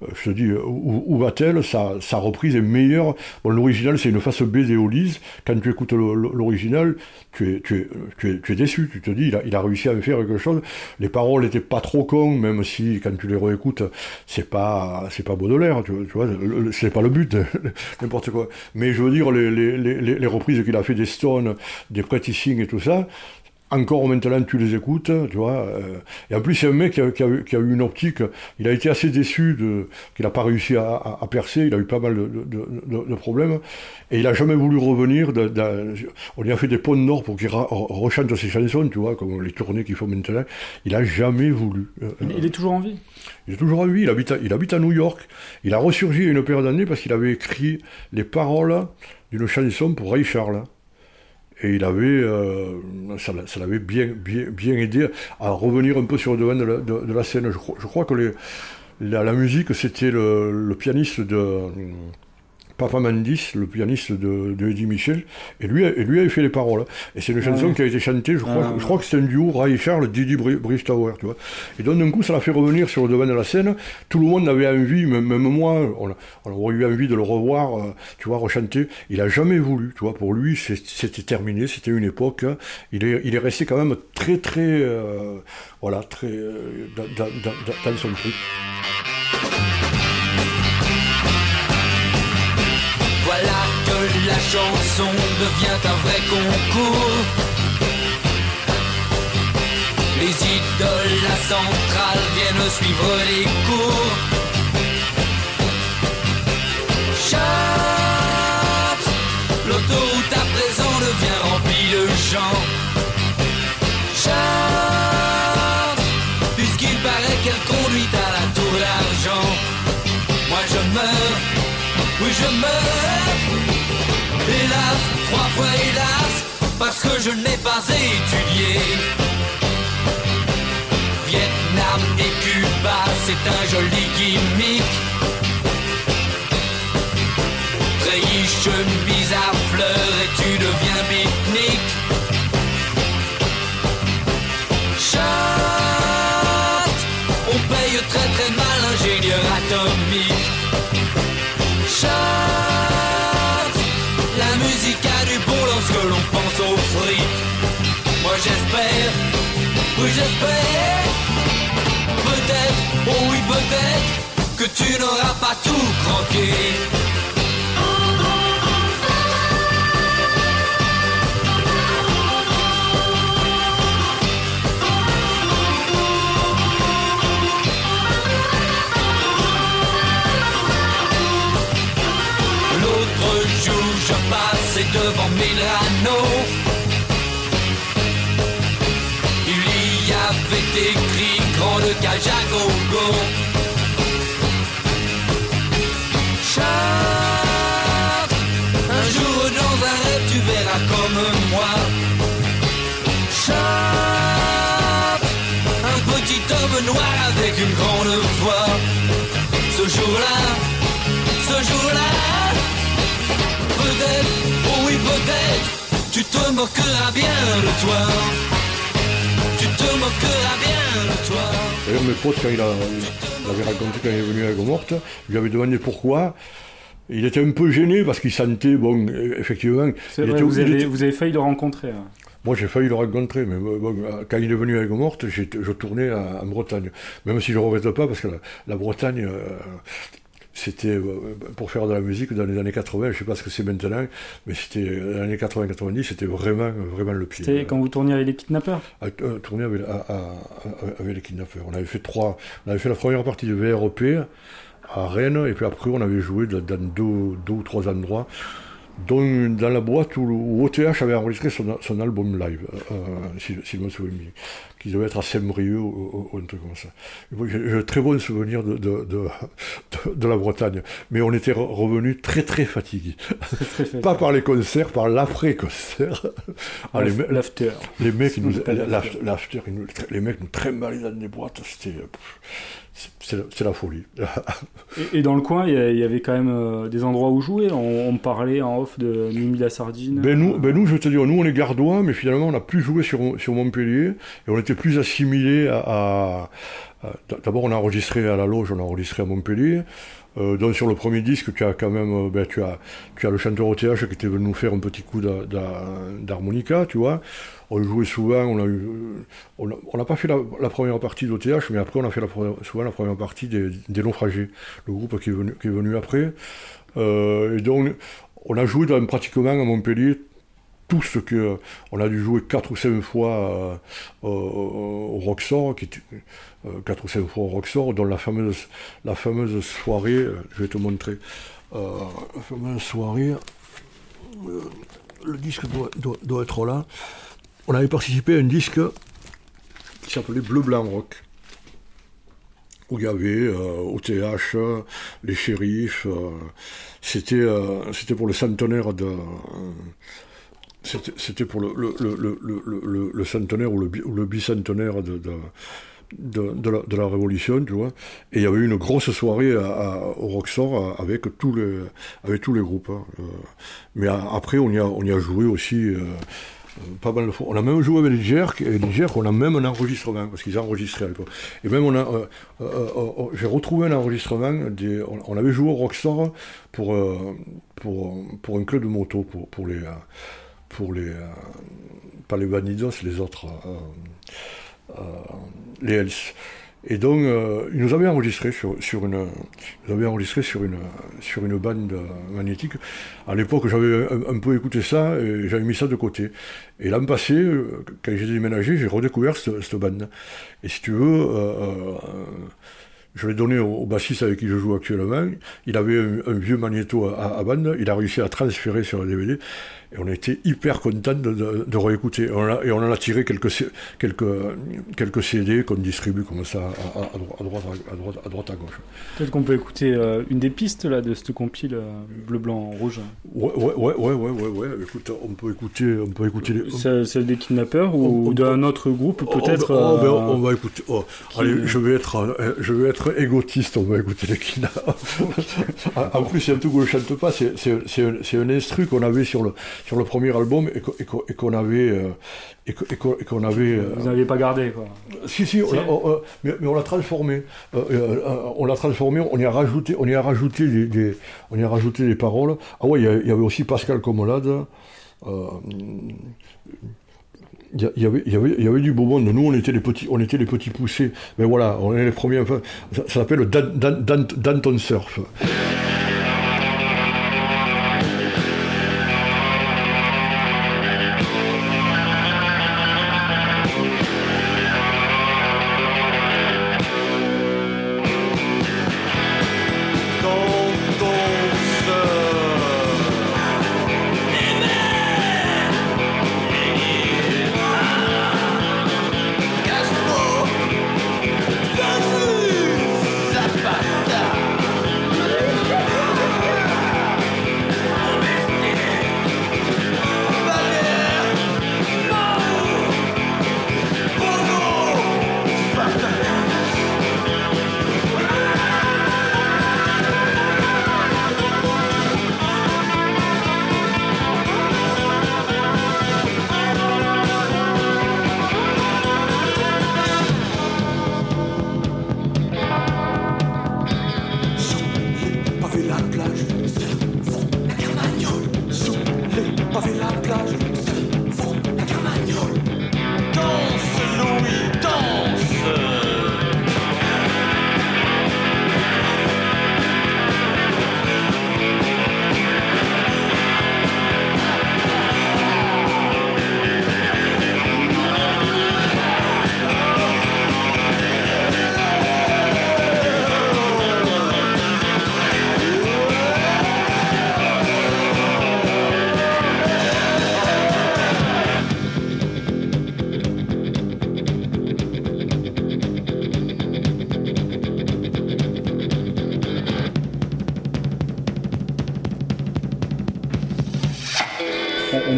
je te dis, euh, où, va-t-elle? Sa, reprise est meilleure. L'original, c'est une face B d'Éolise. Quand tu écoutes l'original, tu es, tu, es, tu, es, tu es déçu. Tu te dis, il a, il a réussi à faire quelque chose. Les paroles n'étaient pas trop cons, même si, quand tu les réécoutes, c'est pas, c'est pas Baudelaire, tu vois, c'est pas le but, (laughs) n'importe quoi. Mais je veux dire, les, les, les, reprises qu'il a fait des Stones, des Pretty Things et tout ça, encore maintenant tu les écoutes, tu vois. euh, et en plus, c'est un mec qui a, qui a eu- qui a eu une optique. Il a été assez déçu de, qu'il n'a pas réussi à, à- à percer. Il a eu pas mal de, de- de- de problèmes. Et il n'a jamais voulu revenir. on lui a fait des ponts de nord pour qu'il rechante ses chansons, tu vois, comme les tournées qu'il faut maintenant. Il n'a jamais voulu. Euh, Il, il est toujours en vie? il est toujours en vie, il habite, à, il habite à New York. Il a ressurgi il y a une période d'années parce qu'il avait écrit les paroles d'une chanson pour Ray Charles. Et il avait, euh, ça, l'a- ça l'avait bien, aidé à revenir un peu sur le devant de la, scène. Je, crois- que la, musique, c'était le pianiste de, Papa Mandis, le pianiste de, de Eddie Michel, et lui, et lui avait fait les paroles. Et c'est une chanson qui a été chantée, je crois, je crois que c'est un duo, Ray Charles, Didi Bri- Bristower, tu vois. Et donc d'un coup, ça l'a fait revenir sur le devant de la scène. Tout le monde avait envie, même, même moi, on, aurait eu envie de le revoir, euh, tu vois, rechanter. Il a jamais voulu, tu vois. Pour lui, c'était terminé, c'était une époque. hein. Il est, il est resté quand même très, très, euh, voilà, très euh, dans, dans- dans- dans son truc. Chanson devient un vrai concours. Les idoles, la centrale viennent suivre les cours. Chante, l'autoroute à présent devient remplie de gens. Chante, puisqu'il paraît qu'elle conduit à la tour d'argent. Moi je meurs, oui je meurs. Hélas, trois fois hélas, parce que je n'ai pas étudié. Vietnam et Cuba, c'est un joli gimmick. Treillis, chemise à fleurs J'espère, oui j'espère, peut-être, oh oui peut-être, que tu n'auras pas tout croqué. Chante, un jour dans un rêve, tu verras comme moi. Chante, un petit homme noir avec une grande voix. Ce jour-là, ce jour-là, peut-être, oh oui peut-être, tu te moqueras bien de toi. Tu te moqueras. D'ailleurs, mes potes, quand il, a, il avait raconté quand il est venu à Aigues Morte, je lui avais demandé pourquoi. Il était un peu gêné parce qu'il sentait, bon, euh, effectivement. C'est vrai, était- vous avez, était- vous avez failli le rencontrer. hein. Moi, j'ai failli le rencontrer, mais bon, bon, quand il est venu à Aigues Morte, j'ai- je tournais en, en Bretagne. Même si je ne regrette pas, parce que la, la Bretagne, euh, c'était euh, pour faire de la musique dans les années 80, je ne sais pas ce que c'est maintenant, mais c'était euh, dans les années 80-90, c'était vraiment, vraiment le pied. C'était quand vous tourniez avec les kidnappeurs? À, à tourner avec, à- à- à- avec les kidnappeurs. On avait fait trois. On avait fait la première partie de VRP à Rennes, et puis après on avait joué dans, dans deux, deux ou trois endroits, dont dans la boîte où, où OTH avait enregistré son, son album live, euh, si, si je me souviens bien, qui devait être à Saint-Brieuc ou, ou- un truc comme ça. J'ai un très bon souvenir de, de, de, la Bretagne, mais on était re- revenus très très fait. Pas par les concerts, par l'après-concert. Ah, L'after. les mecs, nous, Pas l'after. l'after- l'after, ils nous- les mecs nous trimballaient dans des boîtes, c'était, c'est- la- folie. (laughs) Et, et dans le coin, il y, avait quand même euh, des endroits où jouer. On, on parlait en off de Mimi la Sardine. ben nous, ben nous, je veux te dire, nous on est gardois, mais finalement on a plus joué sur, sur Montpellier et on était plus assimilés à- D'abord on a enregistré à la loge, on a enregistré à Montpellier. Euh, donc sur le premier disque, tu as quand même, euh, ben, tu as, tu as le chanteur au TH qui était venu nous faire un petit coup d'harmonica, tu vois. On jouait souvent, on a eu, euh, n'a pas fait la, première partie d'OTH, mais après on a fait souvent la première partie des, naufragés, le groupe qui est venu, après. Et donc on a joué pratiquement à Montpellier tout ce que on a dû jouer quatre ou cinq fois au, Roxor, qui euh, quatre ou cinq fois au Roxor, dont la fameuse la fameuse soirée, euh, je vais te montrer, euh, la fameuse soirée, euh, le disque doit, doit- être là. On avait participé à un disque qui s'appelait Bleu Blanc Rock où il y avait euh, OTH, euh, les shérifs. euh, c'était, euh, pour le centenaire de. euh, c'était, pour le, le, le, le, centenaire ou le, ou bicentenaire de, de, la, Révolution, tu vois. Et il y avait eu une grosse soirée au Roxor à- avec tous les, avec tous les groupes. hein. Euh, mais après, on y a, on y a joué aussi euh, euh, pas mal de fois. On a même joué avec les Jerks, et les Jerks, on a même un enregistrement, parce qu'ils enregistraient à l'époque. Et même, on a, euh, euh, euh, euh, j'ai retrouvé un enregistrement, des, on, avait joué au Roxor pour, euh, pour, pour un club de moto, pour, pour les... euh, pour les euh, pas les Vanidos, les autres, euh, euh, les Hells. Et donc, euh, ils nous avaient enregistré sur, sur une, ils avaient enregistré sur une, sur une bande euh, magnétique. À l'époque, j'avais un, peu écouté ça et j'avais mis ça de côté. Et l'an passé, euh, quand j'ai déménagé, j'ai redécouvert cette, bande. Et si tu veux, euh, euh, je l'ai donné au, bassiste avec qui je joue actuellement. Il avait un, un vieux magnéto à, à bande. Il a réussi à transférer sur le DVD. Et on a été hyper content de, de, de réécouter. Et on, a, et on en a tiré quelques, quelques, quelques CD qu'on distribue comme ça à, à- à dro- à droite, à, droite, à droite, à gauche. Peut-être qu'on peut écouter euh, une des pistes là de cette compile euh, bleu, blanc, rouge. Ouais, ouais, ouais, ouais, ouais, ouais, ouais. Écoute, on peut écouter, on peut écouter les. C'est celle des kidnappeurs ou, d'un autre groupe Oh, peut-être oh, ben, euh, on va écouter. oh, qui- Allez, je vais être, euh, je vais être égotiste. On va écouter les Kina. (laughs) en plus, c'est un truc où je chante pas. C'est, un, c'est un instru qu'on avait sur le, sur le premier album et, qu'on- qu'on- et qu'on avait, euh, et qu'on- avait. euh, Vous n'avez pas gardé quoi. si, si, on l'a- on- euh, mais, mais on l'a transformé. On l'a transformé, on y a rajouté, on y a rajouté des, des- on y a rajouté des paroles. Ah ouais, il y avait aussi Pascal Comolade. Euh, il y, avait, il y, avait, il y avait du beau monde. Nous, on était les petits, on était les petits poussés. Mais voilà, on est les premiers. Enfin, ça, ça s'appelle Dan- Dan- Dan- Danton Surf.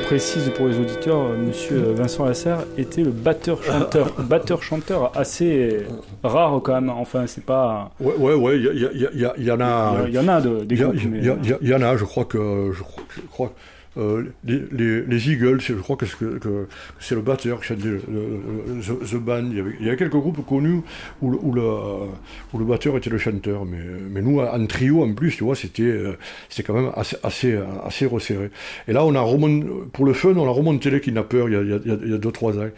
Précise pour les auditeurs, euh, Monsieur Vincent Lasserre était le batteur-chanteur, batteur-chanteur assez rare quand même. Enfin, c'est pas. Ouais, ouais, ouais. Il y, en a. Il y en a de, des Il y, a- groupes, il mais- y en a, je crois que je crois, je crois euh, les, les, les Eagles, je crois que, c'est- le batteur qui le- the, Band. Il y, avait, a quelques groupes connus où le, où où le batteur était le chanteur, mais, mais nous en trio en plus, tu vois, c'était euh, quand même assez, assez, assez resserré. Et là, on a pour le fun, on a remonté les Kidnappers il y a, il y a, il y a- il y a deux trois ans.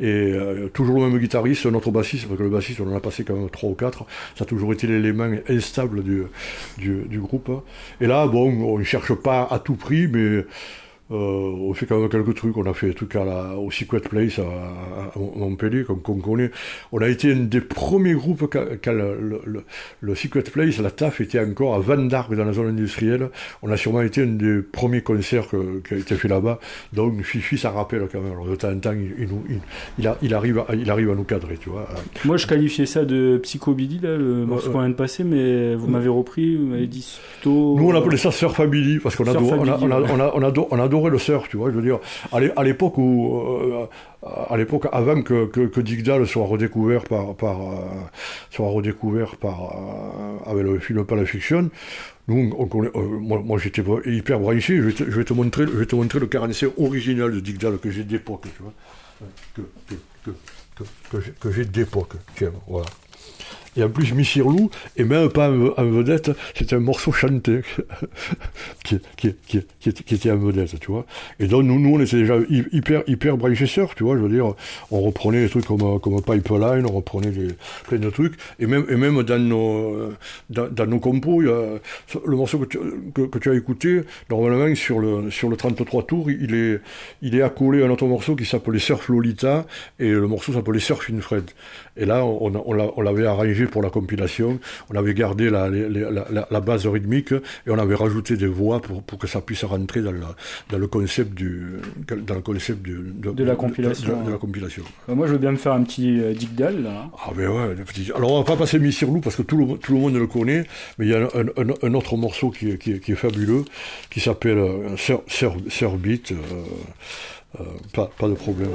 Et euh, toujours le même guitariste, notre bassiste, parce que le bassiste, on en a passé quand même trois ou quatre. Ça a toujours été l'élément instable du, du, du groupe. Et là, bon, on ne cherche pas à tout prix, mais on fait quand même quelques trucs. On a fait des trucs à la, au Secret Place à, à Montpellier, comme qu'on connaît. On a été un des premiers groupes quand, quand le, le, Secret Place, la TAF était encore à Van d'Arc dans la zone industrielle. On a sûrement été un des premiers concerts que- qui a été fait là-bas. Donc Fifi, ça rappelle quand même. Alors de temps en temps, il, arrive, à, il arrive à nous cadrer, tu vois. Moi, je qualifiais ça de psychobilly, là, le morceau qu'on vient de passer, mais vous m'avez repris, vous m'avez dit plutôt. Nous, on appelait ça Surfability, parce qu'on Surfability, adore, on a, on a, ouais. on a, on adore, adoré le surf, tu vois, je veux dire, à l'é- à l'époque où, euh, à l'époque, avant que, que, soit redécouvert par, par, euh, soit redécouvert par, euh, avec le film Pulp Fiction, nous, moi, j'étais hyper branché, je vais, te, je vais te montrer, je vais te montrer le 45 original de Dick Dale que j'ai d'époque, tu vois, que, que, que, que j'ai d'époque, tiens, voilà. Et en plus, Michirlou, et même pas en vedette, c'était un morceau chanté (laughs) qui, était- en vedette, tu vois. Et donc, nous, nous on était déjà hy- hyper, hyper branchés tu vois, je veux dire, on reprenait des trucs comme, comme Pipeline, on reprenait plein de trucs, et même, et même dans nos, dans, nos compos, y a, le morceau que tu, que tu as écouté, normalement, sur le, sur le 33 tours, il est, il est accolé à un autre morceau qui s'appelait Surf Lolita, et le morceau s'appelait Surf in Fred. Et là, on, l'avait arrangé pour la compilation, on avait gardé la, les- les- la, la- la base rythmique, et on avait rajouté des voix pour, pour que ça puisse rentrer dans, le concept du, dans le concept du- De la compilation, de la- de la ouais. compilation. Bah, moi, je veux bien me faire un petit euh, là. Ah ben ouais, alors on va pas passer Miss Loup parce que tout le, tout le monde le connaît, mais il y a un, un- un autre morceau qui, est- qui, est- qui est fabuleux, qui s'appelle euh, Sir, Sir, Sir Beat, euh, euh, pas, pas de problème.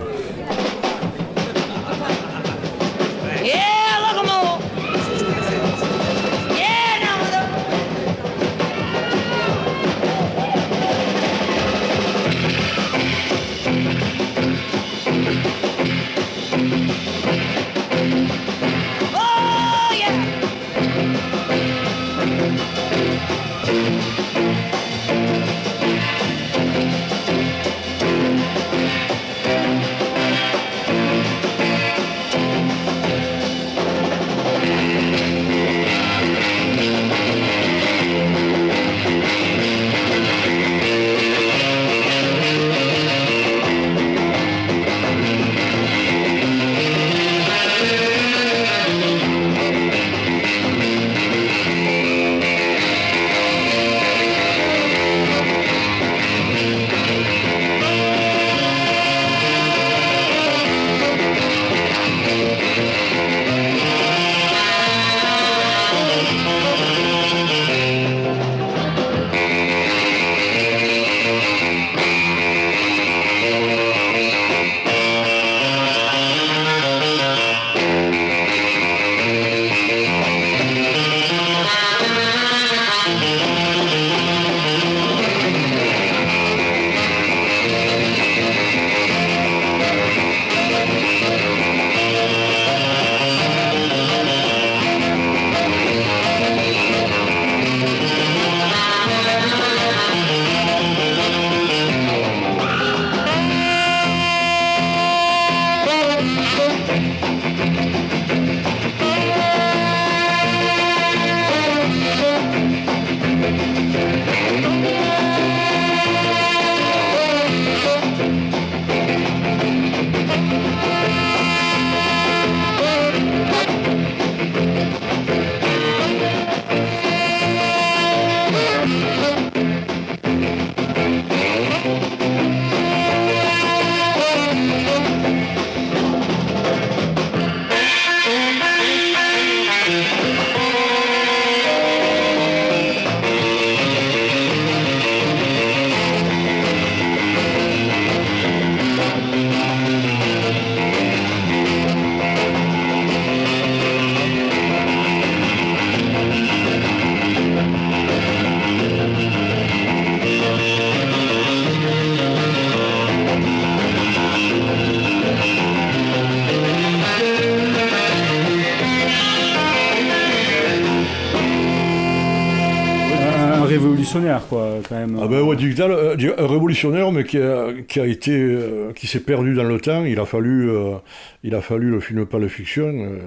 Révolutionnaire, quoi, quand même. Ah ben ouais, Dick Dale, euh, un révolutionnaire, mais qui a, qui a été, euh, qui s'est perdu dans le temps. Il a fallu, euh, il a fallu le film Pulp Fiction euh,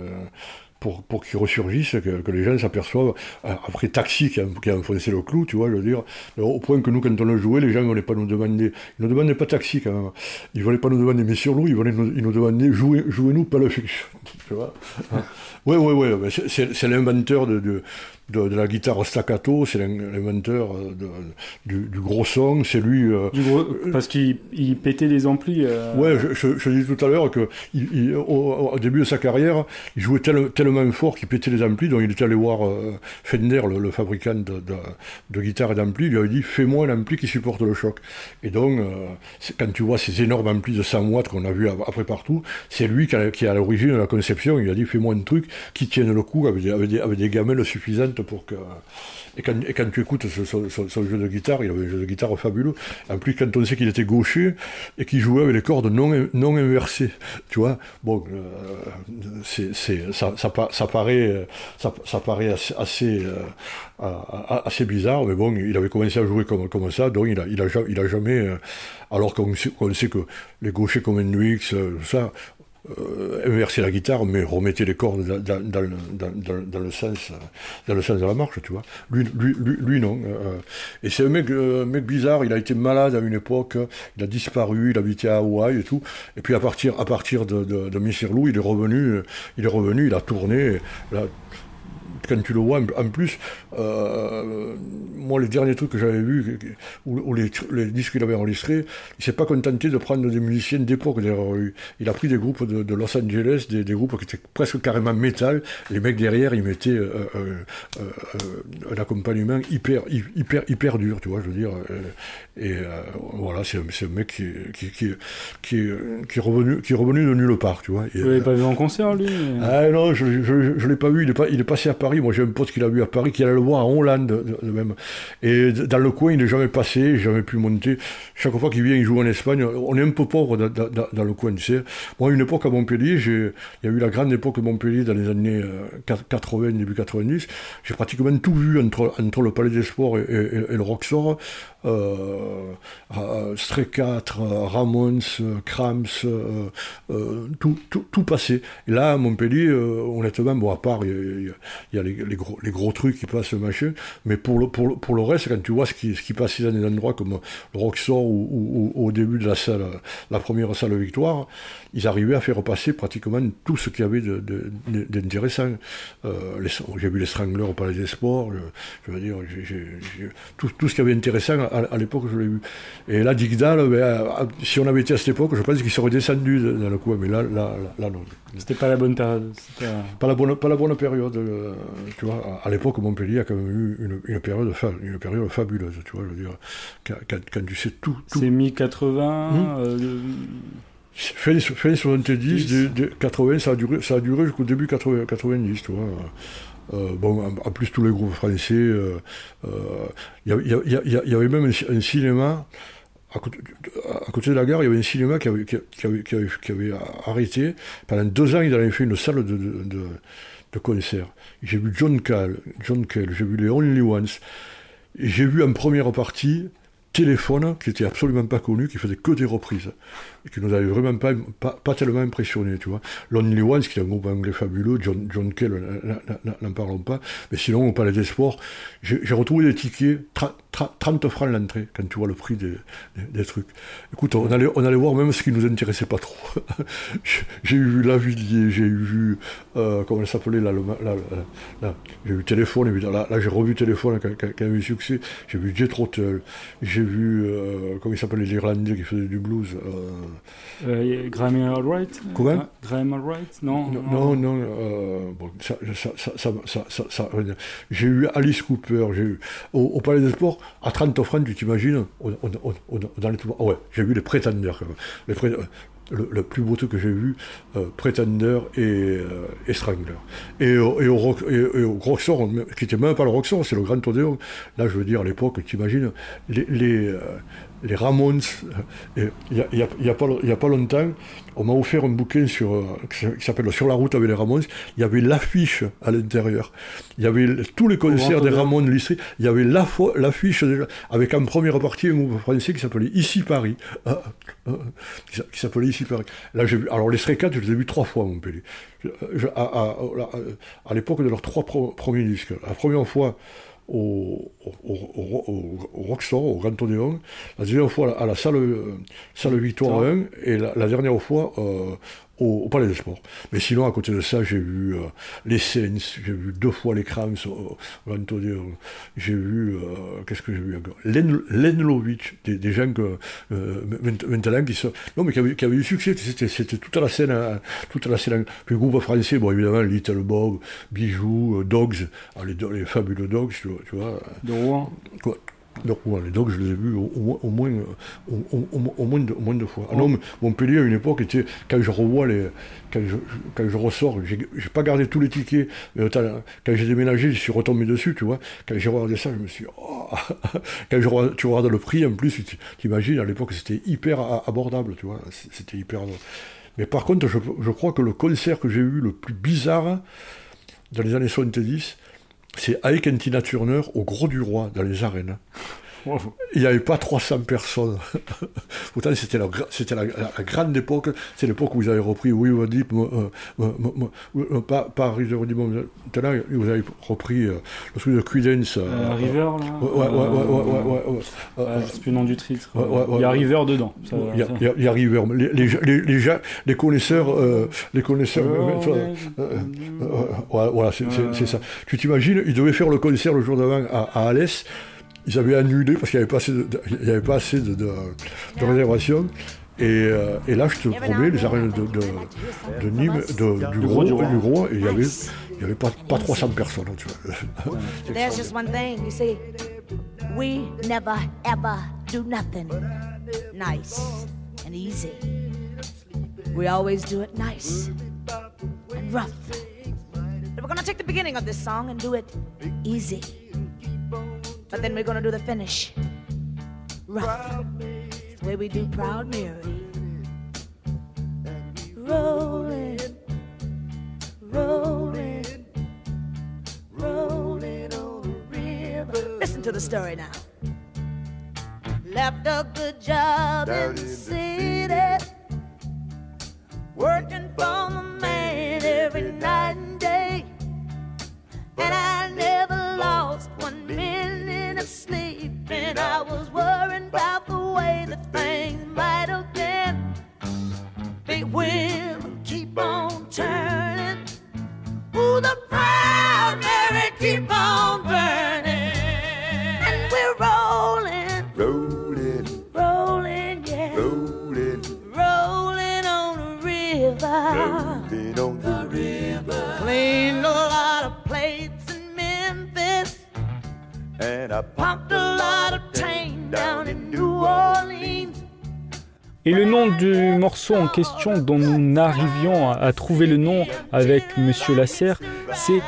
pour, pour qu'il ressurgisse, que, les gens s'aperçoivent. Euh, Après Taxi qui a, qui a enfoncé le clou, tu vois, je veux dire, au point que nous, quand on le jouait, les gens ne voulaient pas nous demander, ils ne demandaient pas Taxi quand même. Ils voulaient pas nous demander mais sur ils voulaient nous, ils nous demandaient jouez, jouez-nous Pulp Fiction, (laughs) tu vois. Ouais, ouais, ouais, c'est- l'inventeur de, de, de la guitare staccato, c'est l'in- l'inventeur euh, du, du gros son, c'est lui. euh, gros- parce qu'il il pétait les amplis. euh, Ouais, je, je, je dis tout à l'heure que il, il- au, au début de sa carrière, il jouait tel- tellement fort qu'il pétait les amplis, donc il était allé voir euh, Fender, le, le fabricant de, de, de guitares et d'amplis, il lui avait dit fais-moi un ampli qui supporte le choc. Et donc, quand tu vois ces énormes amplis de 100 watts qu'on a vu ap- après partout, c'est lui qui, a- qui est à l'origine de la conception. Il a dit fais-moi un truc qui tienne le coup avec des, avec des, avec des gamelles suffisantes pour que. Et quand, tu écoutes ce- son jeu de guitare, il avait un jeu de guitare fabuleux. En plus, quand on sait qu'il était gaucher et qu'il jouait avec les cordes non, non inversées, tu vois, bon, euh, c'est, c'est, ça, ça, pa- ça paraît, ça, paraît assez, euh, assez bizarre, mais bon, il avait commencé à jouer comme, comme ça, donc il a, il a, il a jamais, euh, alors qu'on sait, que les gauchers comme Hendrix, ça, euh, inverser la guitare, mais remettez les cordes dans, le- sens, euh, dans le sens de la marche, tu vois. Lui, lui, lui, non. euh, et c'est un mec, euh, mec bizarre. Il a été malade à une époque. Il a disparu. Il habitait à Hawaï et tout. Et puis à partir, à partir de, de, de il est revenu. euh, Il est revenu. Il a tourné. Quand tu le vois, en- plus, euh, moi, les derniers trucs que j'avais vus, ou, ou les, disques qu'il avait enregistrés, il s'est pas contenté de prendre des musiciens d'époque. d'ailleurs. Il- Il a pris des groupes de, de Los Angeles, des, des groupes qui étaient presque carrément métal. Les mecs derrière, ils mettaient euh, euh, euh, un accompagnement hyper, hy- hyper, hyper dur, tu vois, je veux dire. et voilà, c'est un, mec qui, qui, qui, qui, est- qui est revenu, qui est revenu de nulle part, tu vois. Et, Vous l'avez pas vu en concert, lui mais- ah non, je ne l'ai pas vu, il est, pas, il est passé à Paris. Moi j'ai un pote qui l'a vu à Paris, qui allait le voir en Hollande de, même. Et dans le coin, il n'est jamais passé, jamais pu monter. Chaque fois qu'il vient, il joue en Espagne. On est un peu pauvre dans, le coin, tu sais. Moi, une époque à Montpellier, il y a eu la grande époque de Montpellier dans les années euh, 80, début 90. J'ai pratiquement tout vu entre, entre le Palais des Sports et, et- et le Roxor. Euh, euh, Stray 4, euh, Ramones, Krams, tout, tout, tout passé. Et là, à Montpellier, honnêtement, bon, à part, il y a, il y a- les, gros, les gros trucs qui passent, machin, mais pour le, pour, pour le reste, quand tu vois ce qui, ce qui passait dans des endroits comme le Roxor ou, ou- au début de la salle, la première salle Victoire, ils arrivaient à faire passer pratiquement tout ce qu'il y avait d'intéressant. Euh, j'ai vu les Stranglers au Palais des Sports, je, je veux dire, tout, tout ce qui avait intéressant à, à l'époque, je l'ai vu. Et là, Digdal, ben, si on avait été à cette époque, je pense qu'il serait descendu de- dans le coin, mais là, là, là, là, non. C'était pas la bonne période. Pas la bonne, pas la bonne période, euh, tu vois. À à l'époque, Montpellier a quand même eu une, une période, une période fabuleuse, tu vois. Je veux dire, quand, quand- quand tu sais tout, tout C'est mi-80. Hmm. euh, Fin, fin 70, de, de 80, ça a duré, ça a duré jusqu'au début 80, 90, tu vois. Euh, bon, en, en plus, tous les groupes français. Il y, avait même un, ci- un cinéma. À côté, à côté de la gare, il y avait un cinéma qui avait, qui, qui avait, qui avait- qui avait arrêté. Pendant deux ans, il avait fait une salle de, de, de, de concert. J'ai vu John Cale, John j'ai vu les Only Ones. J'ai vu en première partie Téléphone, qui était absolument pas connu, qui faisait que des reprises, et qui nous avait vraiment pas, pas, pas tellement impressionné, tu vois. Lonely Ones, qui est un groupe anglais fabuleux, John, Kell, n'en parlons pas, mais sinon, au Palais des Sports, j'ai retrouvé des tickets, 30 francs l'entrée, quand tu vois le prix des, des, des trucs. Écoute, on allait, on allait voir même ce qui nous intéressait pas trop. (laughs) J'ai- vu Lavillier, j'ai vu, euh, comment elle s'appelait, là, là, là, j'ai vu Téléphone, évidemment, là, là, j'ai revu Téléphone y a eu succès, j'ai vu Jet j'ai vu, euh, comment il s'appelle, les Irlandais qui faisaient du blues. euh, euh, Graham Allwright Comment Gra- Graham Allwright Non. non, non, non, euh, bon, ça, ça, ça, ça, ça, ça- ça- j'ai eu Alice Cooper, j'ai eu, au, au Palais des Sports, à 30 francs, tu t'imagines, on, dans les ah ouais, j'ai vu les prétendeurs, pré- le, plus beau truc que j'ai vu, euh, et, euh, et Strangler. Et, au- et, au Roxor, qui était même pas le Roxor, c'est le Grand Odéon. Là, je veux dire, à l'époque, tu imagines, les, euh, les Ramones, euh, il n'y a, y a- il y a pas il y a pas longtemps, on m'a offert un bouquin sur, euh, qui s'appelle Sur la route avec les Ramones. Il y avait l'affiche à l'intérieur. Il y avait tous les concerts des. Ramones lycée. Il y avait l'affiche avec en première partie un groupe français qui s'appelait Ici Paris. Ah, ah, qui s'a- qui s'appelait Ici Paris. Là, vu, alors les Stray Cats, je les ai vus trois fois à Montpellier. Je- à à- à- à l'époque de leurs trois pro- premiers disques. La première fois, au, au, au, au- Roxor, au Grand Odéon, la deuxième fois à la, à la salle, euh, salle Victoire 1, et la, la dernière fois euh, au, au Palais des Sports. Mais sinon, à côté de ça, j'ai vu euh, les Saints, j'ai vu deux fois les au, au Antonio, j'ai vu, euh, qu'est-ce que j'ai vu encore? Len, Lenlovic, des, des gens que, euh, maint- maintenant qui sont, non mais qui avaient, qui avaient eu succès, c'était, toute la scène, euh, toute la scène, puis le groupe français, bon évidemment, Little Bob, Bijoux, euh, Dogs, ah, les, les fabuleux Dogs, tu vois, tu vois De Rouen. Quoi. Donc, ouais, les dogs, je les ai vus au, au moins- au moins, euh, au, au- au- au moins, de, moins deux fois. Ah non, mais Montpellier, à une époque, était, quand je revois les. Quand je, quand je ressors, j'ai pas gardé tous les tickets, mais autant- quand j'ai déménagé, je suis retombé dessus, tu vois. Quand j'ai regardé ça, je me suis dit, oh (laughs) Quand je, tu regardes le prix, en plus, tu t'imagines, à l'époque, c'était hyper abordable, tu vois. C'était hyper. Mais par contre, je, je crois que le concert que j'ai eu le plus bizarre dans les années 70, c'est Ike and Tina Turner au Gros du Roi, dans les arènes. Il n'y avait pas 300 personnes. (laughs) Pourtant, c'était la, gra- c'était la, la- la grande époque. C'est l'époque où vous avez repris euh, euh, euh, pas, maintenant, vous avez repris euh, le truc de Creedence. euh, Euh, River, là Ouais, ouais, ouais, ouais, ouais, ouais, ouais, ouais. Euh, sais plus le nom du titre. Il y a. River dedans. Il y a, il y River. Les, les, les, les, gens- les connaisseurs, euh, les connaisseurs, voilà, c'est c'est- c'est ça. Tu t'imagines, ils devaient faire le concert le jour d'avant à, à Alès. Ils avaient annulé parce qu'il n'y avait pas assez de, de- il y avait pas assez de, de, de réservations. Et, euh, et là, je te promets, les arènes de, de, de Nîmes, de- du, gros, du Gros, et il y avait, y avait pas, pas 300 personnes. Tu vois. (laughs) There's just one thing, you see. We never ever do nothing nice and easy. We always do it nice and rough. But we're gonna take the beginning of this song and do it easy. But then we're gonna do the finish rough. It's the way we do Proud Mary. Rolling, rolling, rolling on the river. Listen to the story now. Left a good job in the city, working for the man every night and day. And I never lost one minute of en question dont nous n'arrivions à, à trouver le nom avec Monsieur Lasserre, c'est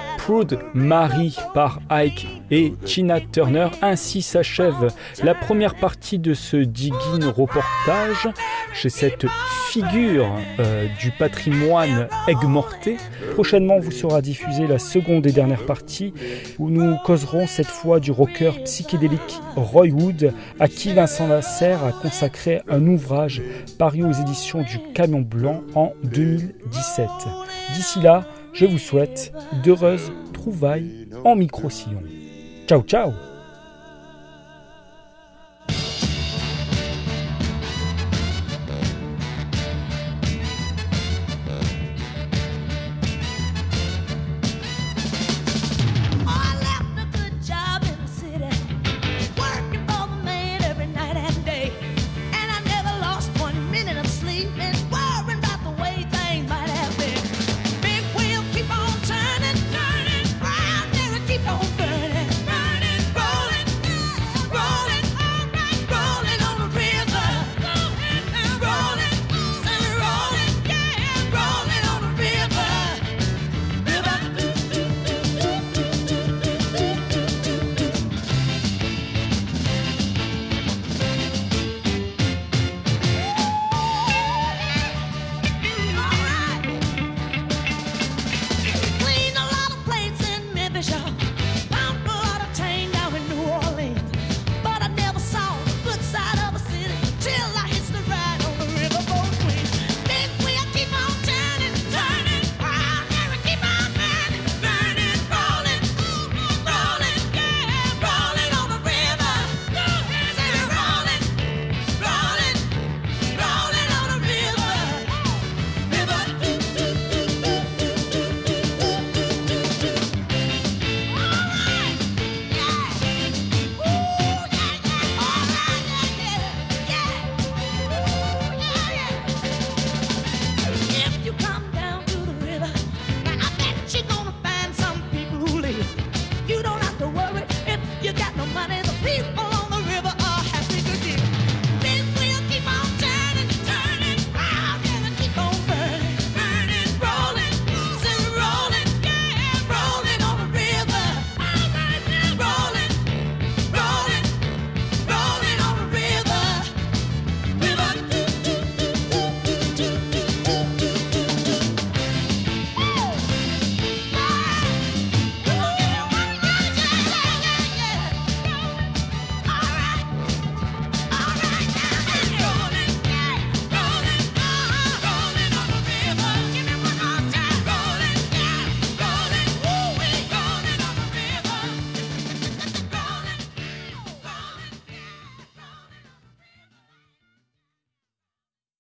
Mary par Ike et Tina Turner. Ainsi s'achève la première partie de ce Diggin reportage chez cette figure euh, du patrimoine aigues-morté. Prochainement vous sera diffusée la seconde et dernière partie où nous causerons cette fois du rocker psychédélique Roy Wood à qui Vincent Lasserre a consacré un ouvrage paru aux éditions du Camion Blanc en 2017. D'ici là, je vous souhaite d'heureuses trouvailles en micro-sillon. Ciao ciao